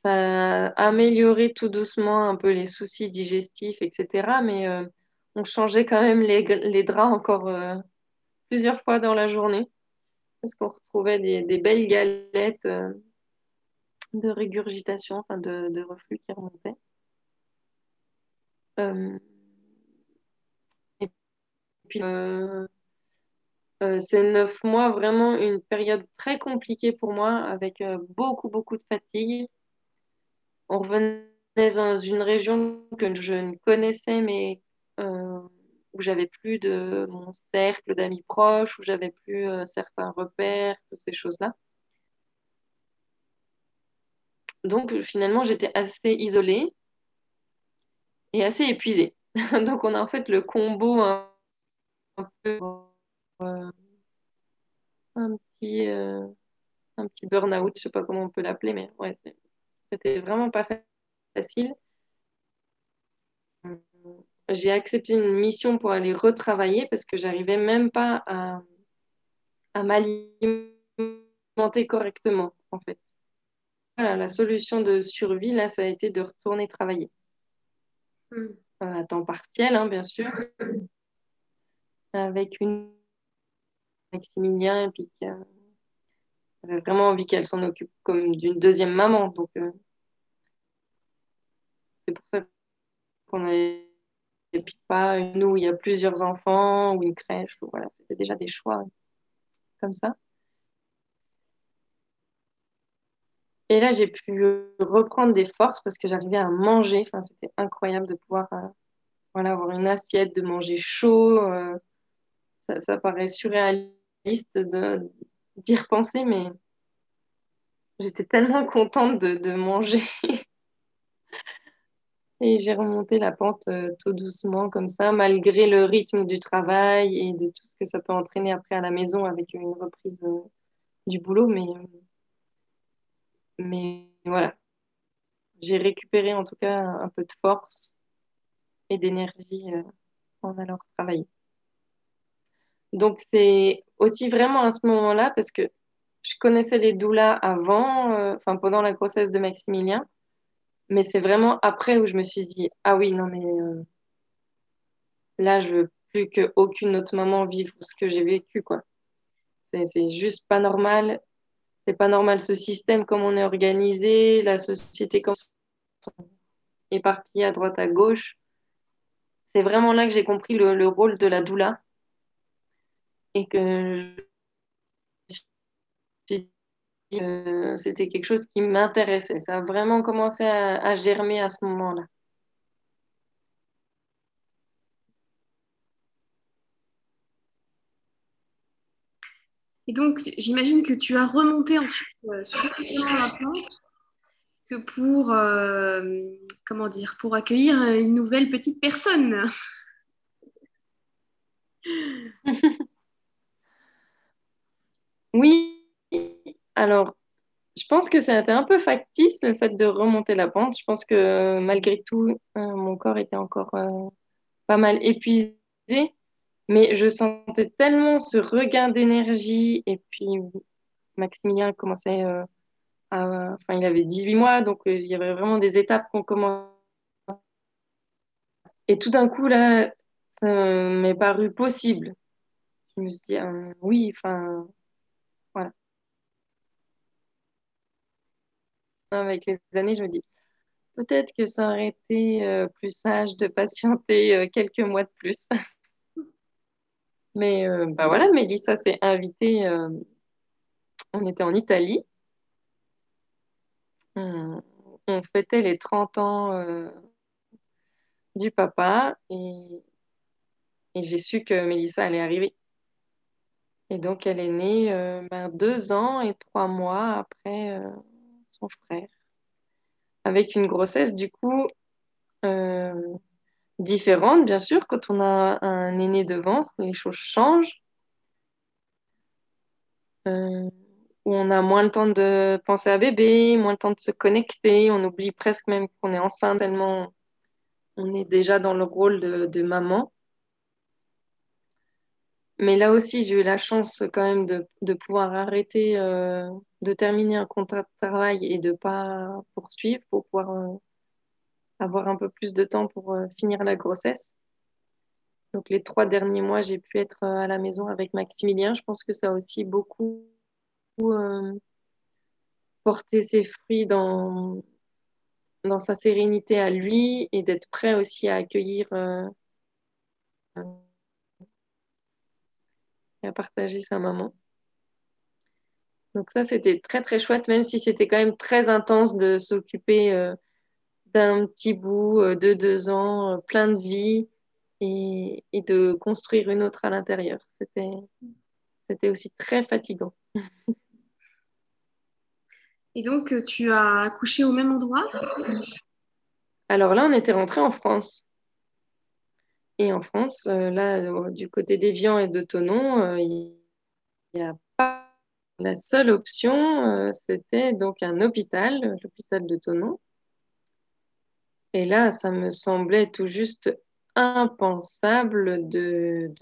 ça a amélioré tout doucement un peu les soucis digestifs, etc. Mais euh, on changeait quand même les, les draps encore euh, plusieurs fois dans la journée. parce qu'on retrouvait des, belles galettes euh, de régurgitation, enfin de, de, reflux qui remontaient. Et puis, euh, c'est neuf mois vraiment une période très compliquée pour moi, avec beaucoup, beaucoup de fatigue. On revenait dans une région que je ne connaissais, mais où j'avais plus de mon cercle d'amis proches, où j'avais plus euh, certains repères, toutes ces choses-là. Donc finalement, j'étais assez isolée et assez épuisée. Donc on a en fait le combo un, peu euh, un petit euh, un petit burn-out, je sais pas comment on peut l'appeler, mais ouais, c'était vraiment pas facile j'ai accepté une mission pour aller retravailler parce que j'arrivais même pas à, à m'alimenter correctement, en fait. Voilà, la solution de survie, là, ça a été de retourner travailler. Hmm. à temps partiel, hein, bien sûr. Avec une Maximilien, et puis qui avait vraiment envie qu'elle s'en occupe comme d'une deuxième maman. Donc, euh, c'est pour ça qu'on puis pas une où il y a plusieurs enfants ou une crèche. voilà, c'était déjà des choix comme ça. Et là, j'ai pu reprendre des forces parce que j'arrivais à manger. C'était incroyable de pouvoir euh, voilà, avoir une assiette, de manger chaud. Euh, ça, paraît surréaliste d'y repenser, mais j'étais tellement contente de, manger Et j'ai remonté la pente euh, tout doucement comme ça, malgré le rythme du travail et de tout ce que ça peut entraîner après à la maison avec une reprise euh, du boulot. Mais, euh, mais voilà, j'ai récupéré en tout cas un peu de force et d'énergie en allant travailler. Donc c'est aussi vraiment à ce moment-là, parce que je connaissais les doulas avant, enfin pendant la grossesse de Maximilien. Mais c'est vraiment après où je me suis dit, ah oui, non, mais euh, là, je veux plus qu'aucune autre maman vive ce que j'ai vécu, quoi. C'est juste pas normal. C'est pas normal ce système, comme on est organisé, la société comme éparpillée à droite, à gauche. C'est vraiment là que j'ai compris le, rôle de la doula. Et que c'était quelque chose qui m'intéressait. Ça a vraiment commencé à, germer à ce moment-là. Et donc, j'imagine que tu as remonté ensuite euh, suffisamment la plante que pour, euh, comment dire, pour accueillir une nouvelle petite personne. oui, alors, je pense que c'était un peu factice le fait de remonter la pente. Je pense que malgré tout, euh, mon corps était encore euh, pas mal épuisé, mais je sentais tellement ce regain d'énergie. Et puis, Maximilien commençait euh, à. Enfin, il avait 18 mois, donc il y avait vraiment des étapes qu'on commençait. Et tout d'un coup, là, ça m'est paru possible. Je me suis dit, oui, enfin avec les années, je me dis peut-être que ça aurait été euh, plus sage de patienter euh, quelques mois de plus. Mais euh, bah voilà, Mélissa s'est invitée. on était en Italie. On, fêtait les 30 ans du papa et j'ai su que Mélissa allait arriver. Et donc, elle est née ben, deux ans et trois mois après son frère. Avec une grossesse, du coup, euh, différente, bien sûr. Quand on a un aîné de ventre, les choses changent. Euh, où on a moins le temps de penser à bébé, moins le temps de se connecter. On oublie presque même qu'on est enceinte tellement on est déjà dans le rôle de maman. Mais là aussi, j'ai eu la chance quand même de, pouvoir arrêter, euh, de terminer un contrat de travail et de ne pas poursuivre pour pouvoir euh, avoir un peu plus de temps pour euh, finir la grossesse. Donc les trois derniers mois, j'ai pu être à la maison avec Maximilien. Je pense que ça a aussi beaucoup porté ses fruits dans, dans sa sérénité à lui et d'être prêt aussi à accueillir et à partager sa maman. Donc ça, c'était très très chouette, même si c'était quand même très intense de s'occuper euh, d'un petit bout euh, de deux ans, euh, plein de vie, et, et, de construire une autre à l'intérieur. C'était, c'était aussi très fatigant. Et donc, tu as accouché au même endroit? Alors là, on était rentré en France. Et en France, là, du côté d'Evian et de Tonon, il n'y a pas la seule option, euh, c'était donc un hôpital, l'hôpital de Tonon. Et là, ça me semblait tout juste impensable de,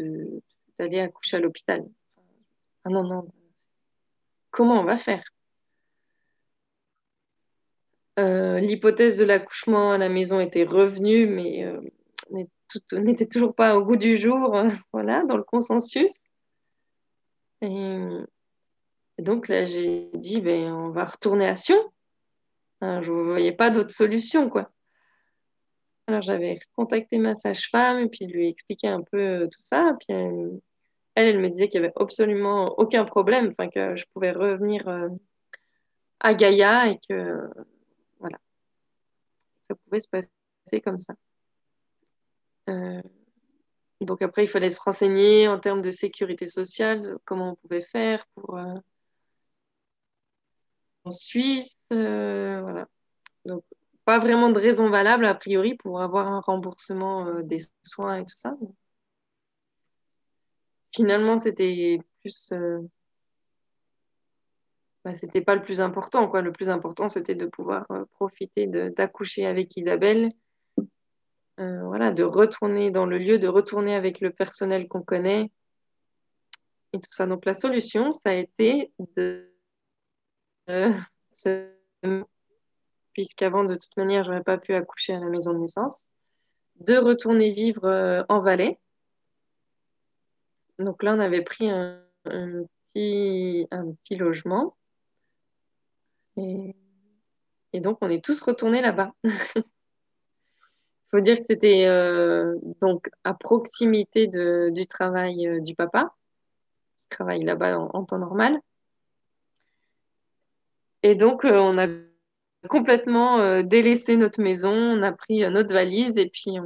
d'aller accoucher à l'hôpital. Ah non, non. Comment on va faire? Euh, L'hypothèse de l'accouchement à la maison était revenue, mais euh, n'était toujours pas au goût du jour, voilà, dans le consensus. Et, donc là, j'ai dit, ben, on va retourner à Sion. Hein, je ne voyais pas d'autre solution, quoi. Alors j'avais contacté ma sage-femme et puis lui expliqué un peu euh, tout ça. Puis elle, elle, me disait qu'il n'y avait absolument aucun problème, que je pouvais revenir euh, à Gaïa et que voilà, ça pouvait se passer comme ça. Euh, donc après, il fallait se renseigner en termes de sécurité sociale, comment on pouvait faire pour en Suisse. Euh, voilà. Donc, pas vraiment de raison valable, a priori, pour avoir un remboursement euh, des soins et tout ça. Finalement, c'était plus. Euh, bah, c'était pas le plus important, quoi. Le plus important, c'était de pouvoir profiter d'accoucher avec Isabelle. Voilà, de retourner dans le lieu, de retourner avec le personnel qu'on connaît et tout ça. Donc la solution, ça a été de puisqu'avant, de toute manière, je n'aurais pas pu accoucher à la maison de naissance, de retourner vivre euh, en Valais. Donc là, on avait pris un, petit, un petit, logement. Et, donc, on est tous retournés là-bas. Faut dire que c'était euh, donc à proximité de, du travail euh, du papa, qui travaille là-bas en, temps normal. Et donc, euh, on a complètement délaissé notre maison, on a pris notre valise et puis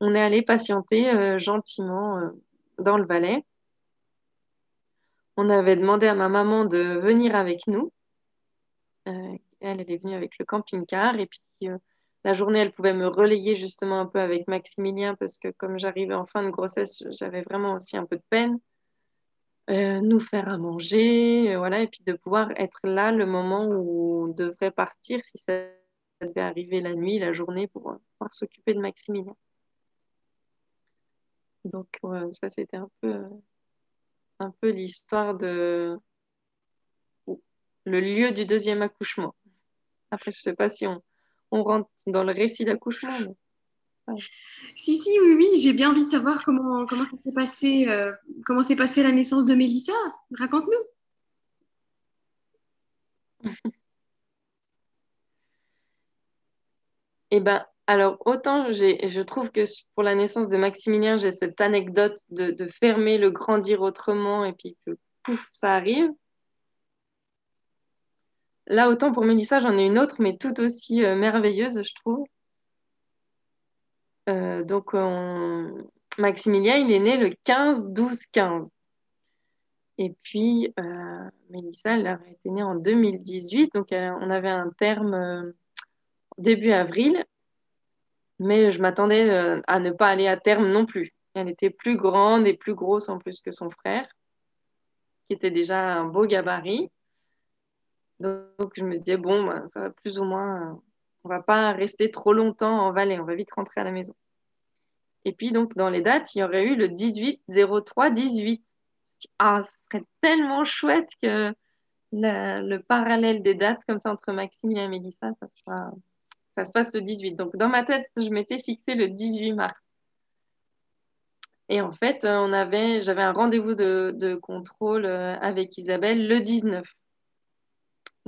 on, est allé patienter gentiment dans le Valais. On avait demandé à ma maman de venir avec nous. elle, elle est venue avec le camping-car et puis la journée, elle pouvait me relayer justement un peu avec Maximilien parce que comme j'arrivais en fin de grossesse, j'avais vraiment aussi un peu de peine. Euh, nous faire à manger, euh, voilà, et puis de pouvoir être là le moment où on devrait partir, si ça devait arriver la nuit, la journée, pour euh, pouvoir s'occuper de Maximilien. Donc ça, c'était un peu, un peu l'histoire de le lieu du deuxième accouchement. Après, je ne sais pas si on, on rentre dans le récit d'accouchement. Mais... Si, si, oui, oui, j'ai bien envie de savoir comment, comment ça s'est passé, euh, comment s'est passée la naissance de Mélissa. Raconte-nous. Eh ben, alors, autant je trouve que pour la naissance de Maximilien, j'ai cette anecdote de, fermer le grandir autrement et puis que pouf, ça arrive. Là, autant pour Mélissa, j'en ai une autre, mais tout aussi euh, merveilleuse, je trouve. Euh, donc, Maximilien, il est né le 15-12-15. Et puis, euh, Mélissa, elle a été née en 2018. Donc, on avait un terme début avril. Mais je m'attendais à ne pas aller à terme non plus. Elle était plus grande et plus grosse en plus que son frère, qui était déjà un beau gabarit. Donc, je me disais, bon, ben, ça va plus ou moins on va pas rester trop longtemps en Valais, on va vite rentrer à la maison. Et puis, donc, dans les dates, il y aurait eu le 18 03 18. Ah, ce serait tellement chouette que le parallèle des dates comme ça entre Maxime et Mélissa, ça, ça se passe le 18. Donc, dans ma tête, je m'étais fixé le 18 mars. Et en fait, on avait, j'avais un rendez-vous de, de, contrôle avec Isabelle le 19.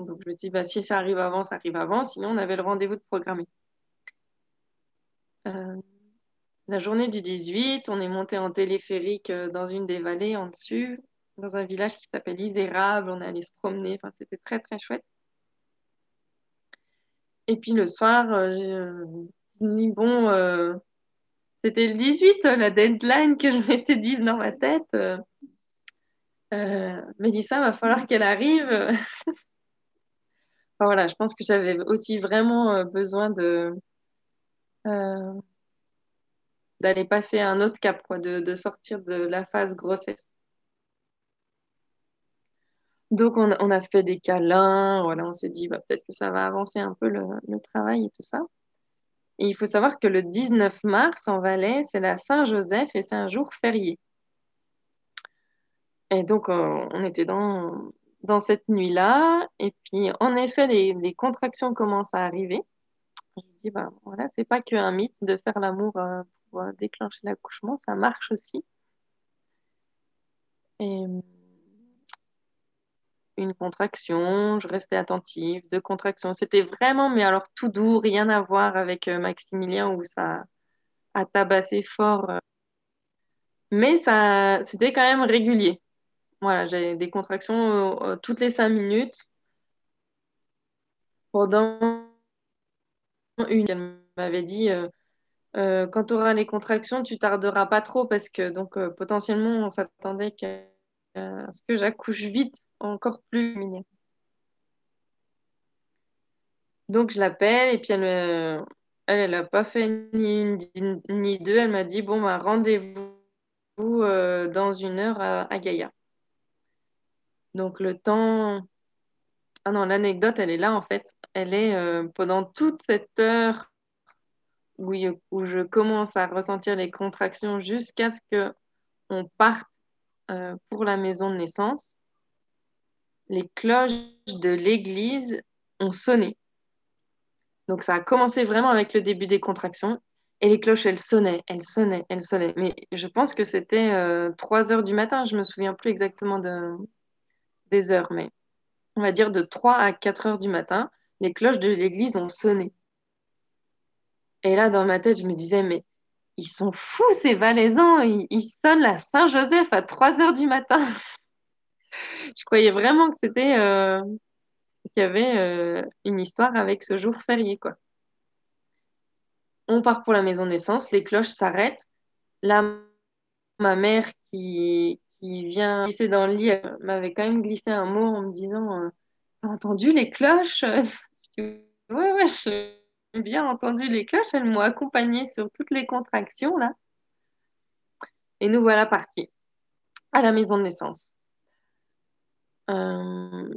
Donc, je me dis, bah, si ça arrive avant, ça arrive avant. Sinon, on avait le rendez-vous de programmer. Euh, la journée du 18, on est monté en téléphérique euh, dans une des vallées en dessus, dans un village qui s'appelle Isérable. On est allé se promener. Enfin, c'était très, très chouette. Et puis le soir, euh, bon, c'était le 18, la deadline que je m'étais dit dans ma tête. Mélissa, va falloir qu'elle arrive. voilà, je pense que j'avais aussi vraiment euh, besoin de euh, d'aller passer à un autre cap, de, sortir de la phase grossesse. Donc, on, a fait des câlins, voilà, on s'est dit, bah, peut-être que ça va avancer un peu le, travail et tout ça. Et il faut savoir que le 19 mars, en Valais, c'est la Saint-Joseph et c'est un jour férié. Et donc, on était dans, dans cette nuit-là. Et puis, en effet, les, contractions commencent à arriver. Je dis, bah, voilà, c'est pas qu'un mythe de faire l'amour euh, pour euh, déclencher l'accouchement, ça marche aussi. Et une contraction, je restais attentive, deux contractions. C'était vraiment, mais alors tout doux, rien à voir avec euh, Maximilien où ça a tabassé fort. Mais ça, c'était quand même régulier. Voilà, j'ai des contractions euh, toutes les cinq minutes. Pendant une, elle m'avait dit euh, euh, quand tu auras les contractions, tu tarderas pas trop parce que donc potentiellement on s'attendait à ce que j'accouche vite, encore plus. Donc je l'appelle et puis elle elle, elle a pas fait ni une ni deux. Elle m'a dit bon bah rendez-vous dans une heure à Gaïa. Donc le temps... Ah non, l'anecdote, elle est là en fait. Elle est euh, pendant toute cette heure où, je commence à ressentir les contractions jusqu'à ce qu'on parte euh, pour la maison de naissance. Les cloches de l'église ont sonné. Donc ça a commencé vraiment avec le début des contractions. Et les cloches, elles sonnaient, elles sonnaient, elles sonnaient. Mais je pense que c'était 3 euh, heures du matin. Je me souviens plus exactement de, des heures, mais on va dire de 3 à 4 heures du matin, les cloches de l'église ont sonné. Et là, dans ma tête, je me disais, mais ils sont fous, ces Valaisans, ils, sonnent la Saint-Joseph à 3 heures du matin. je croyais vraiment que c'était euh, qu'il y avait euh, une histoire avec ce jour férié, quoi. On part pour la maison de naissance, les cloches s'arrêtent. Là, ma mère qui, qui vient glisser dans le lit m'avait quand même glissé un mot en me disant euh, T'as entendu les cloches Ouais, ouais, j'ai bien entendu les cloches. Elles m'ont accompagnée sur toutes les contractions là. Et nous voilà partis à la maison de naissance. Euh,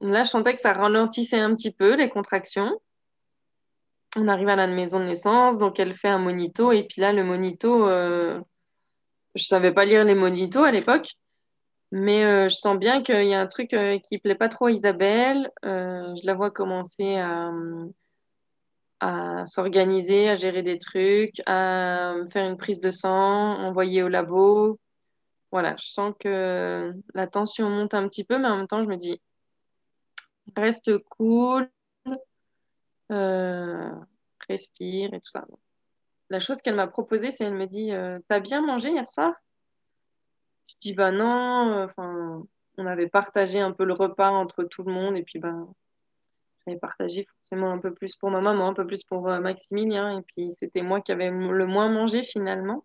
là, je sentais que ça ralentissait un petit peu les contractions. On arrive à la maison de naissance, donc elle fait un monito, et puis là, le monito, euh, je savais pas lire les monitos à l'époque, mais euh, je sens bien qu'il y a un truc euh, qui plaît pas trop à Isabelle. Euh, je la vois commencer à, à s'organiser, à gérer des trucs, à faire une prise de sang, envoyer au labo. Voilà, je sens que la tension monte un petit peu, mais en même temps, je me dis, reste cool, respire et tout ça la chose qu'elle m'a proposée, c'est elle me dit euh, T'as bien mangé hier soir? Je dis Bah non, euh, enfin, on avait partagé un peu le repas entre tout le monde, et puis bah, j'avais partagé forcément un peu plus pour ma maman, un peu plus pour euh, Maximilien, et puis c'était moi qui avais le moins mangé finalement.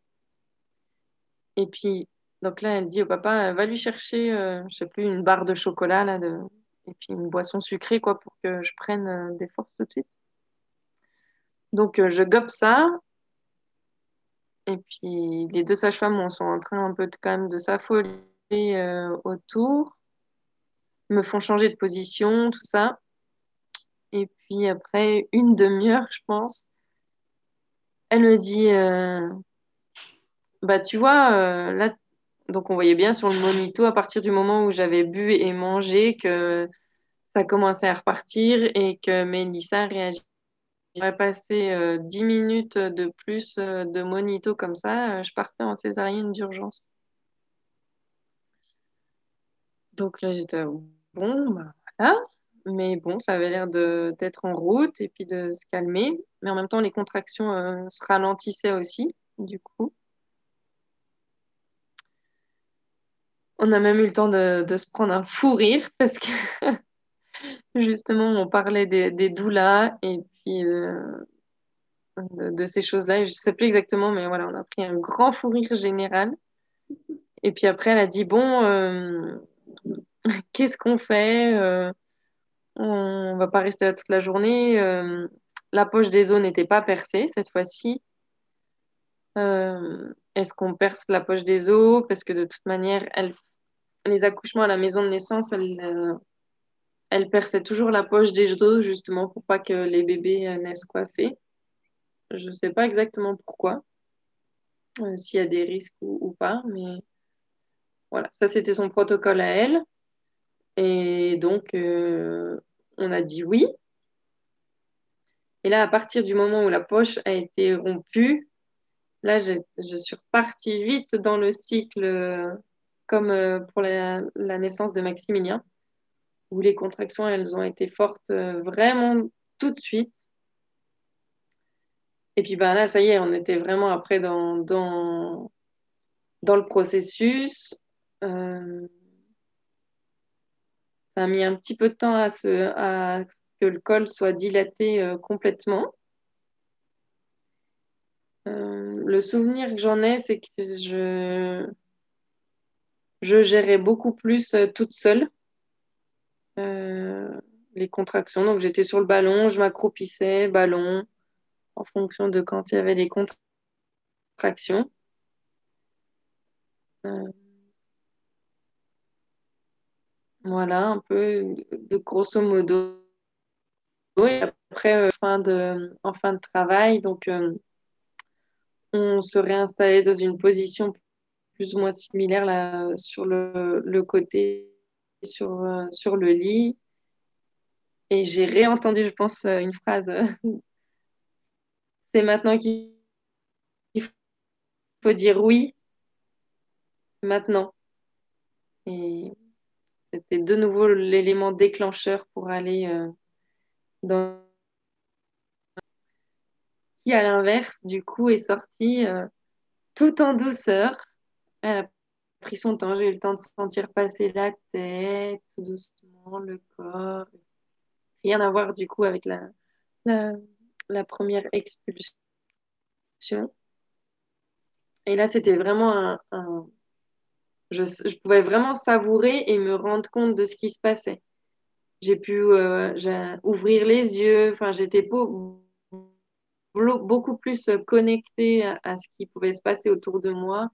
Et puis, donc là, elle dit au papa Va lui chercher, je sais plus, une barre de chocolat, là, de... et puis une boisson sucrée, quoi, pour que je prenne des forces tout de suite. Donc, je gobe ça, et puis les deux sages-femmes sont en train un peu de, quand même de s'affoler euh, autour, me font changer de position, tout ça. Et puis après une demi-heure, je pense, elle me dit euh, Bah, tu vois, euh, là, donc on voyait bien sur le monito à partir du moment où j'avais bu et mangé que ça commençait à repartir et que Mélissa réagissait j'aurais passé 10 minutes de plus de monito comme ça, je partais en césarienne d'urgence. Donc là, j'étais bon, bah, voilà. Mais bon, ça avait l'air d'être en route et puis de se calmer. Mais en même temps, les contractions euh, se ralentissaient aussi, du coup. On a même eu le temps de, se prendre un fou rire parce que justement, on parlait des, des doulas et euh, de, ces choses-là. Je ne sais plus exactement, mais voilà, on a pris un grand fou rire général. Et puis après, elle a dit, bon, euh, qu'est-ce qu'on fait On ne va pas rester là toute la journée. Euh, la poche des os n'était pas percée cette fois-ci. Euh, est-ce qu'on perce la poche des os? Parce que de toute manière, les accouchements à la maison de naissance, euh, perçait toujours la poche des os justement pour pas que les bébés naissent coiffés. Je ne sais pas exactement pourquoi, s'il y a des risques ou pas, mais voilà, ça c'était son protocole à elle. Et donc, euh, on a dit oui. Et là, à partir du moment où la poche a été rompue, là, je, suis repartie vite dans le cycle, comme euh, pour la, naissance de Maximilien, où les contractions, elles ont été fortes euh, vraiment tout de suite. Et puis ben là, ça y est, on était vraiment après dans, dans, dans le processus. Euh, ça a mis un petit peu de temps à, ce, que le col soit dilaté euh, complètement. Le souvenir que j'en ai, c'est que je, je gérais beaucoup plus toute seule les contractions. Donc j'étais sur le ballon, je m'accroupissais, ballon, en fonction de quand il y avait les contractions. Euh, voilà, un peu de grosso modo. Et après, euh, fin de, en fin de travail, donc euh, on se réinstallait dans une position plus ou moins similaire là, sur le, côté, sur, sur le lit. Et j'ai réentendu, je pense, une phrase. C'est maintenant qu'il faut dire oui maintenant. Et c'était de nouveau l'élément déclencheur pour aller euh, dans qui à l'inverse du coup est sorti euh, tout en douceur. Elle a pris son temps, j'ai eu le temps de sentir passer la tête, tout doucement, le corps. Rien à voir du coup avec la, première expulsion. Et là, c'était vraiment un, je, pouvais vraiment savourer et me rendre compte de ce qui se passait. J'ai pu euh, ouvrir les yeux, enfin, j'étais beaucoup plus connectée à, ce qui pouvait se passer autour de moi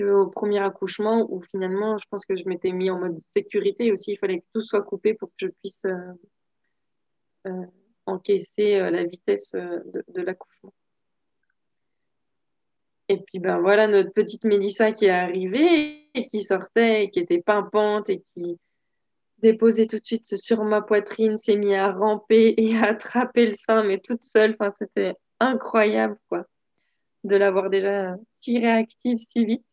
qu'au premier accouchement où finalement, je pense que je m'étais mis en mode sécurité aussi. Il fallait que tout soit coupé pour que je puisse euh, euh, encaisser la vitesse de, l'accouchement. Et puis ben voilà notre petite Mélissa qui est arrivée et qui sortait et qui était pimpante et qui déposait tout de suite sur ma poitrine, s'est mis à ramper et à attraper le sein, mais toute seule. Enfin, c'était incroyable quoi, de l'avoir déjà si réactive si vite.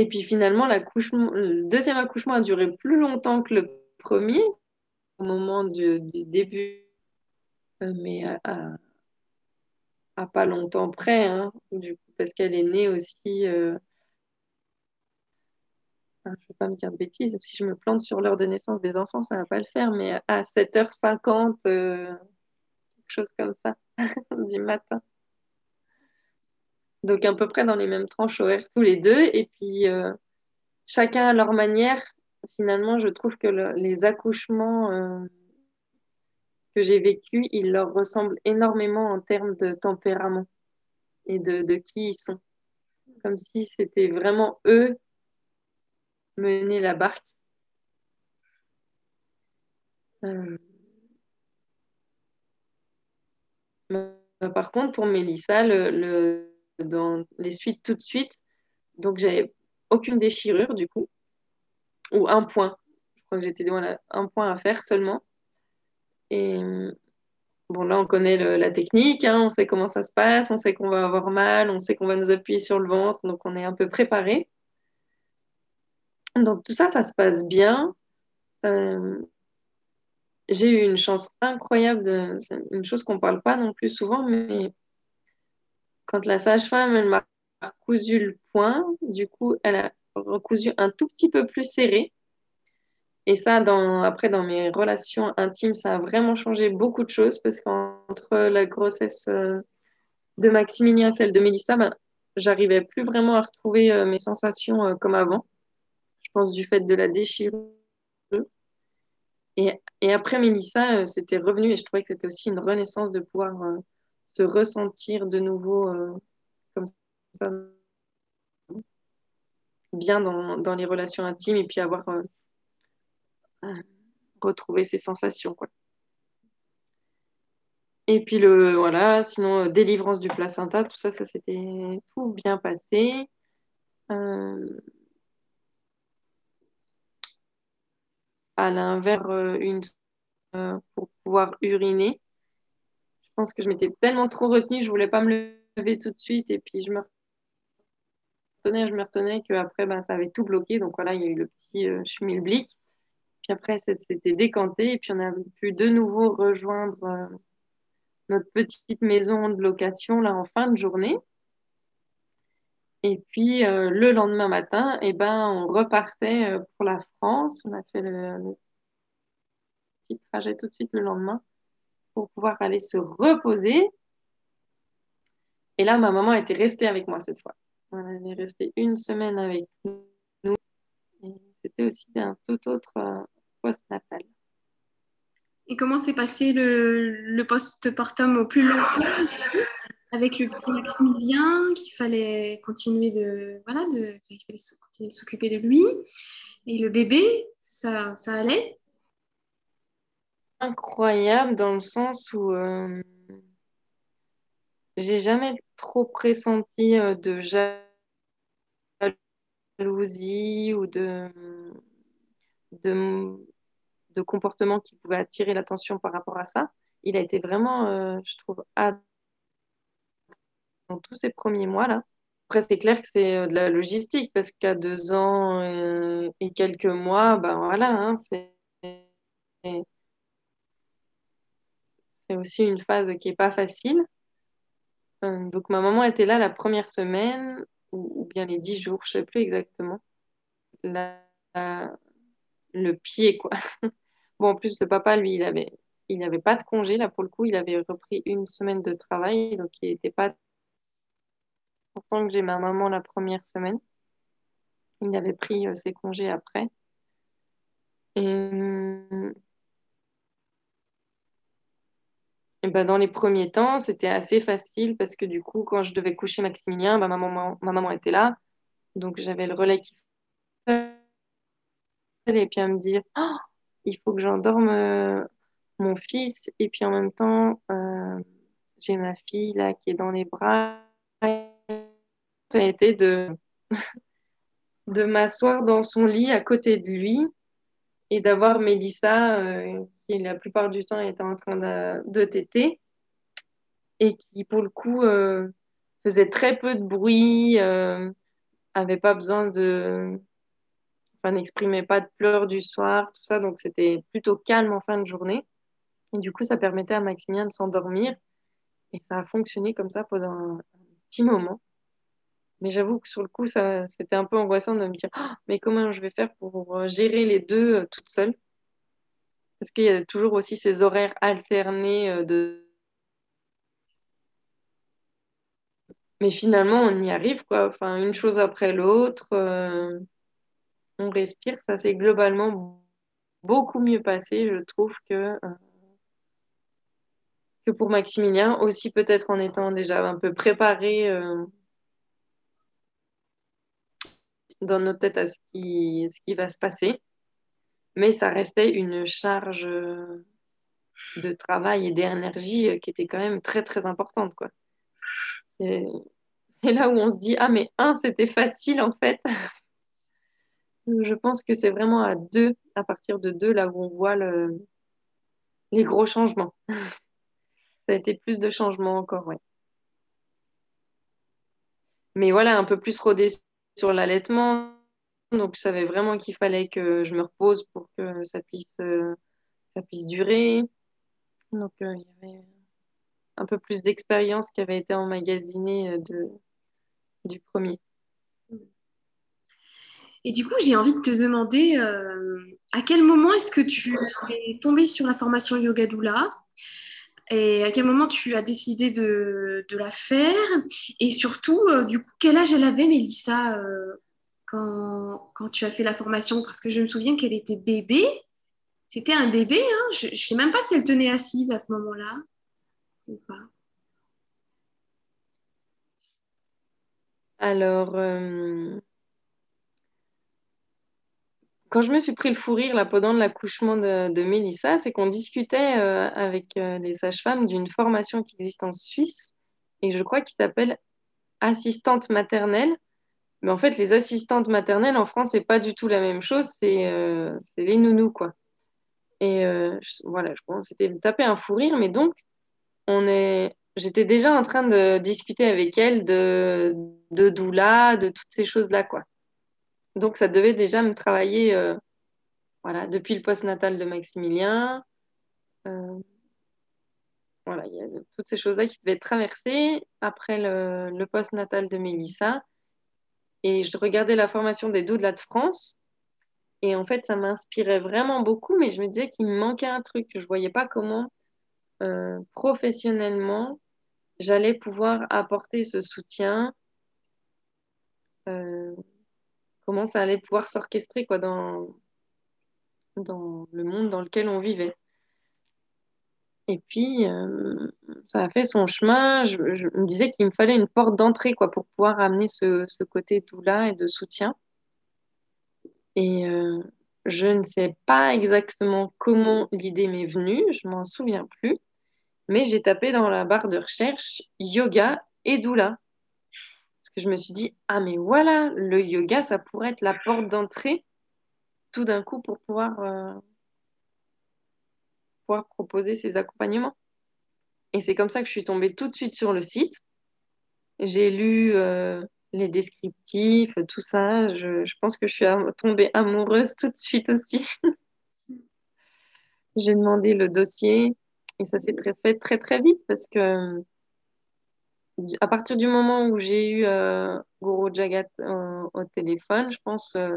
Et puis finalement, l'accouchement, le deuxième accouchement a duré plus longtemps que le premier, au moment du, début, euh, mais à, pas longtemps près, hein, du coup, parce qu'elle est née aussi. Euh, je ne vais pas me dire de bêtises, si je me plante sur l'heure de naissance des enfants, ça ne va pas le faire, mais à 7h50, euh, quelque chose comme ça, du matin. Donc à peu près dans les mêmes tranches horaires tous les deux. Et puis euh, chacun à leur manière, finalement, je trouve que les accouchements que j'ai vécu, ils leur ressemblent énormément en termes de tempérament et de, qui ils sont. Comme si c'était vraiment eux mener la barque. Euh, par contre, pour Mélissa, le, dans les suites tout de suite, donc j'avais aucune déchirure du coup, ou un point. Je crois que j'étais voilà, un point à faire seulement. Et Bon, là, on connaît la technique, hein, on sait comment ça se passe, on sait qu'on va avoir mal, on sait qu'on va nous appuyer sur le ventre, donc on est un peu préparé. Donc tout ça, ça se passe bien. Euh, j'ai eu une chance incroyable de. Une chose qu'on ne parle pas non plus souvent, mais quand la sage-femme, elle m'a recousu le point, du coup, elle a recousu un tout petit peu plus serré. Et ça, après, dans mes relations intimes, ça a vraiment changé beaucoup de choses parce qu'entre la grossesse euh, de Maximilien et celle de Mélissa, ben, j'arrivais plus vraiment à retrouver euh, mes sensations euh, comme avant. Je pense du fait de la déchirure. Et, et après Mélissa, c'était revenu et je trouvais que c'était aussi une renaissance de pouvoir se ressentir de nouveau comme ça, bien dans, dans, les relations intimes et puis avoir retrouver ses sensations. Quoi. Et puis, le, voilà, sinon, euh, délivrance du placenta, tout ça, ça s'était tout bien passé. Euh, à l'inverse, euh, une pour pouvoir uriner. Pense que je m'étais tellement trop retenue, je voulais pas me lever tout de suite et puis je me retenais, je me retenais qu'après, ben, ça avait tout bloqué. Donc voilà, il y a eu le petit euh, schmilblick. Puis après, c'était décanté. Et puis, on a pu de nouveau rejoindre euh, notre petite maison de location là en fin de journée. Et puis, euh, le lendemain matin, eh ben, on repartait euh, pour la France. On a fait le, petit trajet tout de suite le lendemain pour pouvoir aller se reposer. Et là, ma maman était restée avec moi cette fois. Elle est restée une semaine avec nous. C'était aussi un tout autre euh, post-natal. Et comment s'est passé le, le post-partum au plus long? Avec le petit Maximilien qu'il fallait continuer de voilà de s'occuper de lui et le bébé ça, ça allait? Incroyable dans le sens où euh, j'ai jamais trop pressenti euh, de jalousie ou de de, comportement qui pouvait attirer l'attention par rapport à ça. Il a été vraiment, euh, je trouve, dans tous ces premiers mois là. Après, c'est clair que c'est de la logistique parce qu'à deux ans et quelques mois, ben voilà, hein, c'est c'est aussi une phase qui est pas facile. donc ma maman était là la première semaine ou, bien les dix jours, je sais plus exactement. La, le pied, quoi. Bon, en plus, le papa, lui, il avait, il n'avait pas de congé, là, pour le coup, il avait repris une semaine de travail, donc il n'était pas... Pourtant que j'ai ma maman la première semaine, il avait pris euh, ses congés après. Et, et ben, dans les premiers temps, c'était assez facile parce que du coup, quand je devais coucher Maximilien, ben, ma, maman, ma maman était là. Donc j'avais le relais qui et puis à me dire oh, il faut que j'endorme euh, mon fils. Et puis en même temps euh, j'ai ma fille là qui est dans les bras. Ça a été de de m'asseoir dans son lit à côté de lui et d'avoir Mélissa euh, qui la plupart du temps était en train de, de téter et qui pour le coup faisait très peu de bruit avait pas besoin de n'exprimait pas de pleurs du soir, tout ça. Donc, c'était plutôt calme en fin de journée. Et du coup, ça permettait à Maximien de s'endormir. Et ça a fonctionné comme ça pendant un, petit moment. Mais j'avoue que sur le coup, ça, c'était un peu angoissant de me dire ah, mais comment je vais faire pour euh, gérer les deux euh, toute seule? Parce qu'il y a toujours aussi ces horaires alternés euh, de. Mais finalement, on y arrive, quoi. Enfin, une chose après l'autre on respire, ça s'est globalement beaucoup mieux passé, je trouve, que, que pour Maximilien, aussi peut-être en étant déjà un peu préparé dans notre tête à ce qui, va se passer. Mais ça restait une charge de travail et d'énergie qui était quand même très très importante. Quoi. C'est, là où on se dit, ah mais un, c'était facile en fait. Je pense que c'est vraiment à deux, à partir de deux, là où on voit le... les gros changements. Ça a été plus de changements encore, oui. Mais voilà, un peu plus rodé sur l'allaitement. Donc, je savais vraiment qu'il fallait que je me repose pour que ça puisse, euh, ça puisse durer. Donc, euh, il y avait un peu plus d'expérience qui avait été emmagasinée euh, de, du premier. Et du coup, j'ai envie de te demander à quel moment est-ce que tu es tombée sur la formation Yoga Doula? Et à quel moment tu as décidé de, la faire? Et surtout, du coup, quel âge elle avait, Mélissa, quand, tu as fait la formation? Parce que je me souviens qu'elle était bébé. C'était un bébé, hein je ne sais même pas si elle tenait assise à ce moment-là ou pas. Alors, euh, quand je me suis pris le fou rire là, pendant l'accouchement de, de Mélissa, c'est qu'on discutait euh, avec euh, les sages-femmes d'une formation qui existe en Suisse et je crois qu'il s'appelle assistante maternelle. Mais en fait, les assistantes maternelles en France, c'est pas du tout la même chose, c'est euh, les nounous, quoi. Et euh, voilà, on s'était tapé un fou rire, mais donc, on est... j'étais déjà en train de discuter avec elle de, de doula, de toutes ces choses-là, quoi. Donc, ça devait déjà me travailler, euh, voilà, depuis le post-natal de Maximilien. voilà, il y a toutes ces choses-là qui devaient être traversées après le, le post-natal de Mélissa. Et je regardais la formation des doulas de France. Et en fait, ça m'inspirait vraiment beaucoup, mais je me disais qu'il me manquait un truc. Je ne voyais pas comment, euh, professionnellement, j'allais pouvoir apporter ce soutien, euh, comment ça allait pouvoir s'orchestrer quoi, dans, dans le monde dans lequel on vivait. Et puis, euh, ça a fait son chemin. Je, me disais qu'il me fallait une porte d'entrée quoi, pour pouvoir amener ce, ce côté là et de soutien. Et euh, je ne sais pas exactement comment l'idée m'est venue, je m'en souviens plus, mais j'ai tapé dans la barre de recherche yoga et doula. Parce que je me suis dit, ah mais voilà, le yoga, ça pourrait être la porte d'entrée tout d'un coup pour pouvoir euh, proposer ces accompagnements. Et c'est comme ça que je suis tombée tout de suite sur le site. J'ai lu euh, les descriptifs, tout ça. Je, pense que je suis tombée amoureuse tout de suite aussi. J'ai demandé le dossier et ça s'est très fait très très vite parce que à partir du moment où j'ai eu euh, Guru Jagat au téléphone, je pense euh,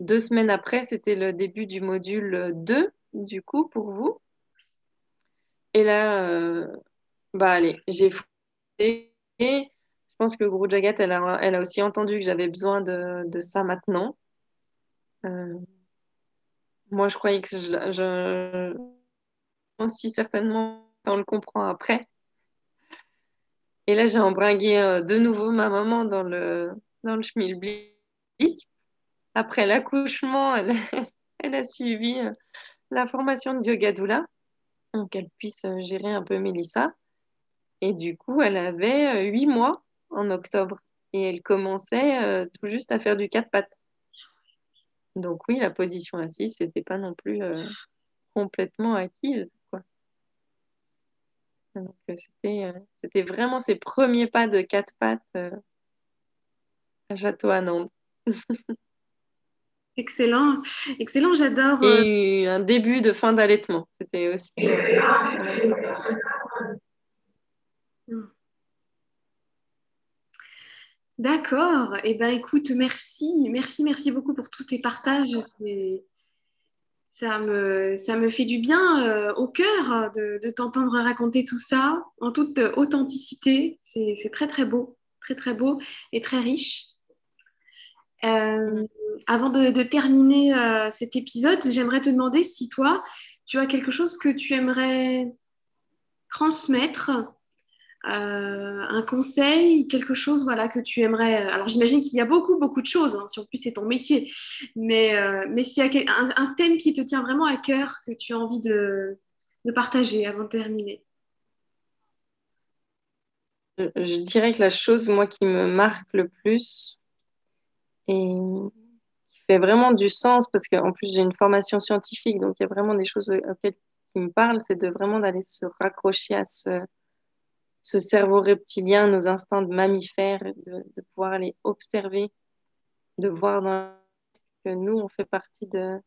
deux semaines après, c'était le début du module 2 du coup pour vous. Et là, euh, bah allez, j'ai fouillé. Je pense que Guru Jagat, elle a, elle a aussi entendu que j'avais besoin de, ça maintenant. Euh, moi, je croyais que je, je, si certainement, on le comprend après. Et là, j'ai embringué euh, de nouveau ma maman dans le, dans le schmilblick. Après l'accouchement, elle, a suivi la formation de yoga doula qu'elle puisse euh, gérer un peu Mélissa. Et du coup, elle avait euh, huit mois en octobre et elle commençait euh, tout juste à faire du quatre pattes. Donc oui, la position assise, c'était pas non plus complètement acquise. Quoi. c'était, vraiment ses premiers pas de quatre pattes à Château à Nantes. Excellent, excellent, j'adore. Et euh, un début de fin d'allaitement, c'était aussi. D'accord. Eh ben, écoute, merci, merci, merci beaucoup pour tous tes partages. Ça me, ça me fait du bien euh, au cœur de, de t'entendre raconter tout ça en toute authenticité. C'est très, très beau, très, très beau et très riche. Euh, avant de, terminer euh, cet épisode, j'aimerais te demander si toi, tu as quelque chose que tu aimerais transmettre, euh, un conseil, quelque chose voilà, que tu aimerais... Alors j'imagine qu'il y a beaucoup, beaucoup de choses, hein, si en plus c'est ton métier, mais, mais s'il y a un, thème qui te tient vraiment à cœur, que tu as envie de, de partager avant de terminer? Je dirais que la chose, moi, qui me marque le plus, et qui fait vraiment du sens parce qu'en plus j'ai une formation scientifique, donc il y a vraiment des choses auxquelles qui me parlent, c'est de vraiment d'aller se raccrocher à ce, ce cerveau reptilien, nos instincts de mammifères, de, pouvoir les observer, de voir que nous, on fait partie de,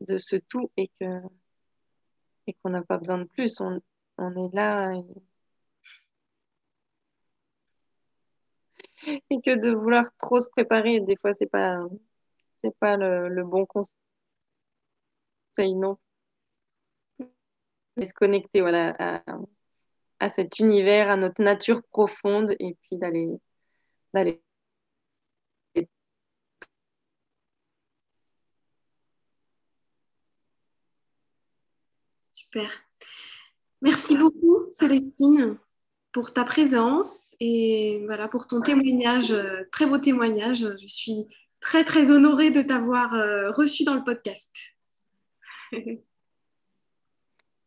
de ce tout et et qu'on n'a pas besoin de plus. On, est là. Et... que de vouloir trop se préparer, des fois, c'est pas, pas le, bon conseil, non. Mais se connecter, voilà, à cet univers, à notre nature profonde, et puis d'aller, d'aller Super. Merci beaucoup, Célestine, pour ta présence et voilà pour ton témoignage, euh, très beau témoignage. Je suis très très honorée de t'avoir euh, reçu dans le podcast.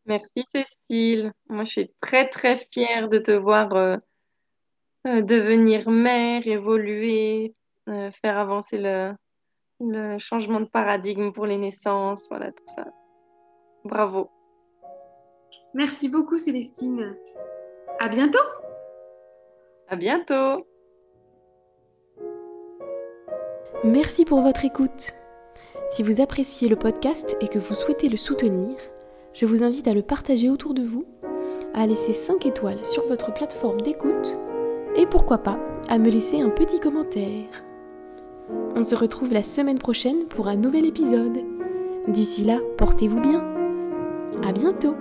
Merci Cécile. Moi, je suis très très fière de te voir euh, devenir mère, évoluer, faire avancer le, le changement de paradigme pour les naissances, voilà tout ça. Bravo. Merci beaucoup Célestine. À bientôt. À bientôt. Merci pour votre écoute. Si vous appréciez le podcast et que vous souhaitez le soutenir, je vous invite à le partager autour de vous, à laisser 5 étoiles sur votre plateforme d'écoute et pourquoi pas à me laisser un petit commentaire. On se retrouve la semaine prochaine pour un nouvel épisode. D'ici là, portez-vous bien. À bientôt